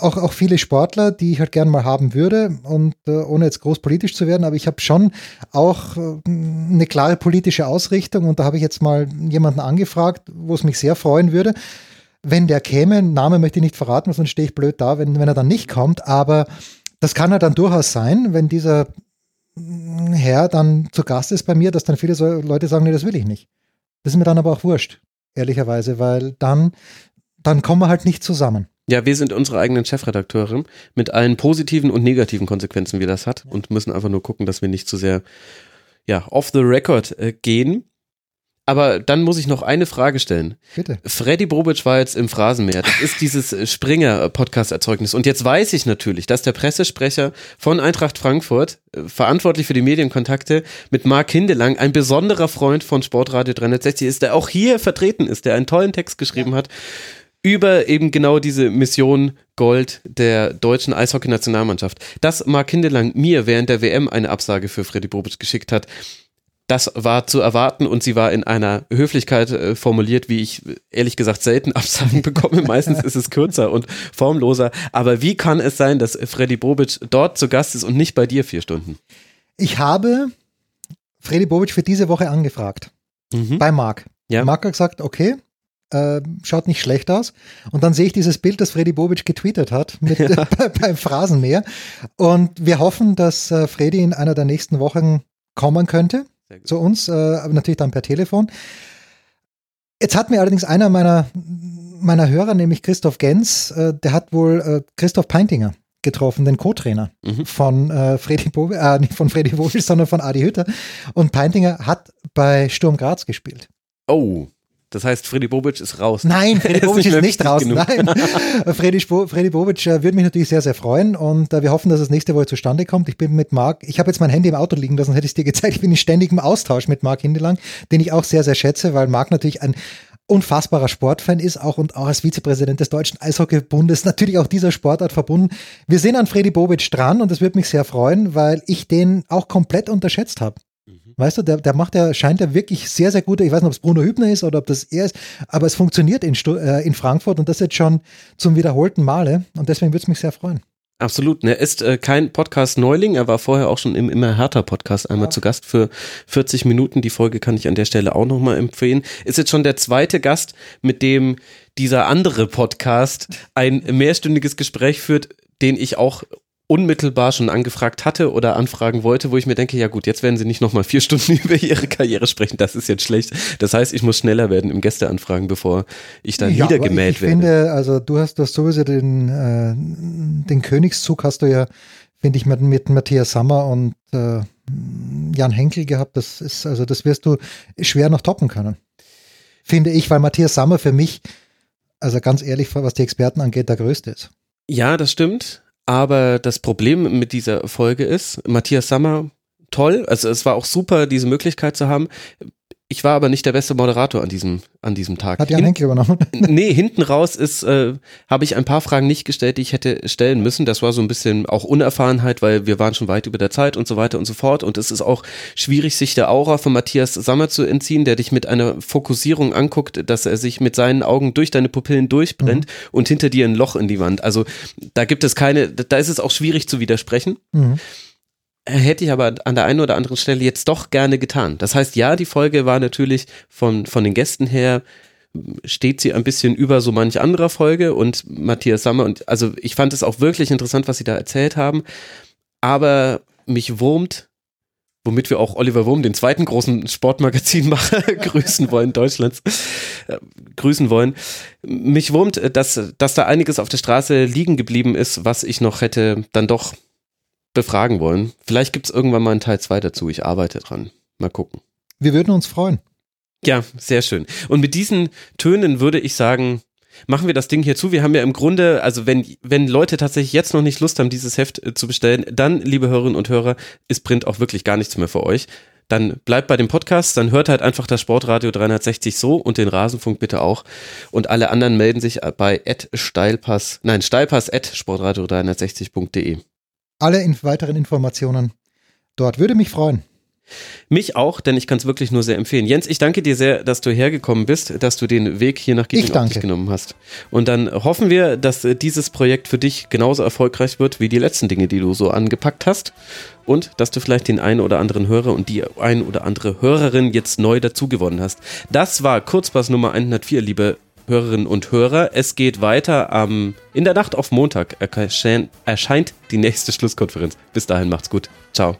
B: auch, auch viele Sportler, die ich halt gern mal haben würde und äh, ohne jetzt groß politisch zu werden, aber ich habe schon auch äh, eine klare politische Ausrichtung und da habe ich jetzt mal jemanden angefragt, wo es mich sehr freuen würde. Wenn der käme, Name möchte ich nicht verraten, sonst stehe ich blöd da, wenn, wenn er dann nicht kommt, aber das kann er dann durchaus sein, wenn dieser Herr dann zu Gast ist bei mir, dass dann viele Leute sagen, nee, das will ich nicht. Das ist mir dann aber auch wurscht, ehrlicherweise, weil dann, dann kommen wir halt nicht zusammen.
A: Ja, wir sind unsere eigenen Chefredakteure mit allen positiven und negativen Konsequenzen, wie das hat und müssen einfach nur gucken, dass wir nicht zu sehr ja, off the record äh, gehen. Aber dann muss ich noch eine Frage stellen.
B: Bitte.
A: Freddy Bobic war jetzt im Phrasenmeer. Das ist dieses äh, Springer-Podcast-Erzeugnis. Und jetzt weiß ich natürlich, dass der Pressesprecher von Eintracht Frankfurt, äh, verantwortlich für die Medienkontakte, mit Marc Hindelang, ein besonderer Freund von Sportradio 360 ist, der auch hier vertreten ist, der einen tollen Text geschrieben ja. hat über eben genau diese Mission Gold der deutschen Eishockey-Nationalmannschaft. Dass Mark Hindelang mir während der WM eine Absage für Freddy Bobic geschickt hat, das war zu erwarten und sie war in einer Höflichkeit äh, formuliert, wie ich ehrlich gesagt selten Absagen bekomme. Meistens ist es kürzer und formloser. Aber wie kann es sein, dass Freddy Bobic dort zu Gast ist und nicht bei dir vier Stunden?
B: Ich habe Freddy Bobic für diese Woche angefragt. Mhm. Bei Marc. Ja. Marc hat gesagt, okay, äh, schaut nicht schlecht aus. Und dann sehe ich dieses Bild, das Freddy Bobic getweetet hat mit, ja. äh, beim Phrasenmäher. Und wir hoffen, dass äh, Freddy in einer der nächsten Wochen kommen könnte zu uns, äh, natürlich dann per Telefon. Jetzt hat mir allerdings einer meiner, meiner Hörer, nämlich Christoph Gens, äh, der hat wohl äh, Christoph Peintinger getroffen, den Co-Trainer mhm. von äh, Freddy Bobic, äh, nicht von Freddy Bobic, sondern von Adi Hütter. Und Peintinger hat bei Sturm Graz gespielt.
A: Oh. Das heißt, Freddy Bobic ist raus.
B: Nein, Freddy Bobic ist nicht, nicht raus. Genug. Nein, Freddy, Freddy Bobic äh, würde mich natürlich sehr, sehr freuen und äh, wir hoffen, dass es nächste Woche zustande kommt. Ich bin mit Marc, ich habe jetzt mein Handy im Auto liegen lassen, hätte ich es dir gezeigt. Ich bin in ständigem Austausch mit Marc Hindelang, den ich auch sehr, sehr schätze, weil Marc natürlich ein unfassbarer Sportfan ist, auch und auch als Vizepräsident des Deutschen Eishockeybundes natürlich auch dieser Sportart verbunden. Wir sind an Freddy Bobic dran und das würde mich sehr freuen, weil ich den auch komplett unterschätzt habe. Weißt du, der, der macht ja, scheint ja wirklich sehr, sehr gut. Ich weiß nicht, ob es Bruno Hübner ist oder ob das er ist, aber es funktioniert in, äh, in Frankfurt und das jetzt schon zum wiederholten Male und deswegen würde es mich sehr freuen.
A: Absolut. Er ist äh, kein Podcast-Neuling. Er war vorher auch schon im Immer härter Podcast einmal ja. zu Gast für 40 Minuten. Die Folge kann ich an der Stelle auch nochmal empfehlen. Ist jetzt schon der zweite Gast, mit dem dieser andere Podcast ein mehrstündiges Gespräch führt, den ich auch unmittelbar schon angefragt hatte oder anfragen wollte, wo ich mir denke, ja gut, jetzt werden sie nicht nochmal vier Stunden über ihre Karriere sprechen, das ist jetzt schlecht. Das heißt, ich muss schneller werden im Gästeanfragen, bevor ich dann ja, niedergemäht
B: ich
A: werde.
B: Ich finde, also du hast das sowieso den, äh, den Königszug hast du ja, finde ich, mit, mit Matthias Sammer und äh, Jan Henkel gehabt. Das ist, also das wirst du schwer noch toppen können. Finde ich, weil Matthias Sammer für mich, also ganz ehrlich, was die Experten angeht, der größte ist.
A: Ja, das stimmt. Aber das Problem mit dieser Folge ist, Matthias Sammer, toll, also es war auch super, diese Möglichkeit zu haben. Ich war aber nicht der beste Moderator an diesem, an diesem Tag.
B: Hat Jan Henke übernommen?
A: nee, hinten raus ist, äh, habe ich ein paar Fragen nicht gestellt, die ich hätte stellen müssen. Das war so ein bisschen auch Unerfahrenheit, weil wir waren schon weit über der Zeit und so weiter und so fort. Und es ist auch schwierig, sich der Aura von Matthias Sammer zu entziehen, der dich mit einer Fokussierung anguckt, dass er sich mit seinen Augen durch deine Pupillen durchbrennt mhm. und hinter dir ein Loch in die Wand. Also da gibt es keine, da ist es auch schwierig zu widersprechen. Mhm hätte ich aber an der einen oder anderen Stelle jetzt doch gerne getan. Das heißt, ja, die Folge war natürlich von, von den Gästen her steht sie ein bisschen über so manch anderer Folge und Matthias Sammer und also ich fand es auch wirklich interessant, was sie da erzählt haben, aber mich wurmt, womit wir auch Oliver Wurm, den zweiten großen Sportmagazinmacher, grüßen wollen, Deutschlands, äh, grüßen wollen. Mich wurmt, dass, dass da einiges auf der Straße liegen geblieben ist, was ich noch hätte dann doch befragen wollen. Vielleicht gibt es irgendwann mal einen Teil 2 dazu. Ich arbeite dran. Mal gucken.
B: Wir würden uns freuen.
A: Ja, sehr schön. Und mit diesen Tönen würde ich sagen, machen wir das Ding hier zu. Wir haben ja im Grunde, also wenn, wenn Leute tatsächlich jetzt noch nicht Lust haben, dieses Heft äh, zu bestellen, dann, liebe Hörerinnen und Hörer, ist Print auch wirklich gar nichts mehr für euch. Dann bleibt bei dem Podcast, dann hört halt einfach das Sportradio 360 so und den Rasenfunk bitte auch. Und alle anderen melden sich bei steilpass, nein, steilpass at sportradio360.de.
B: Alle in weiteren Informationen dort. Würde mich freuen.
A: Mich auch, denn ich kann es wirklich nur sehr empfehlen. Jens, ich danke dir sehr, dass du hergekommen bist, dass du den Weg hier nach Gießen genommen hast. Und dann hoffen wir, dass äh, dieses Projekt für dich genauso erfolgreich wird wie die letzten Dinge, die du so angepackt hast. Und dass du vielleicht den einen oder anderen Hörer und die ein oder andere Hörerin jetzt neu dazugewonnen hast. Das war Kurzpass Nummer 104, liebe Hörerinnen und Hörer. Es geht weiter. Ähm, in der Nacht auf Montag erscheint die nächste Schlusskonferenz. Bis dahin macht's gut. Ciao.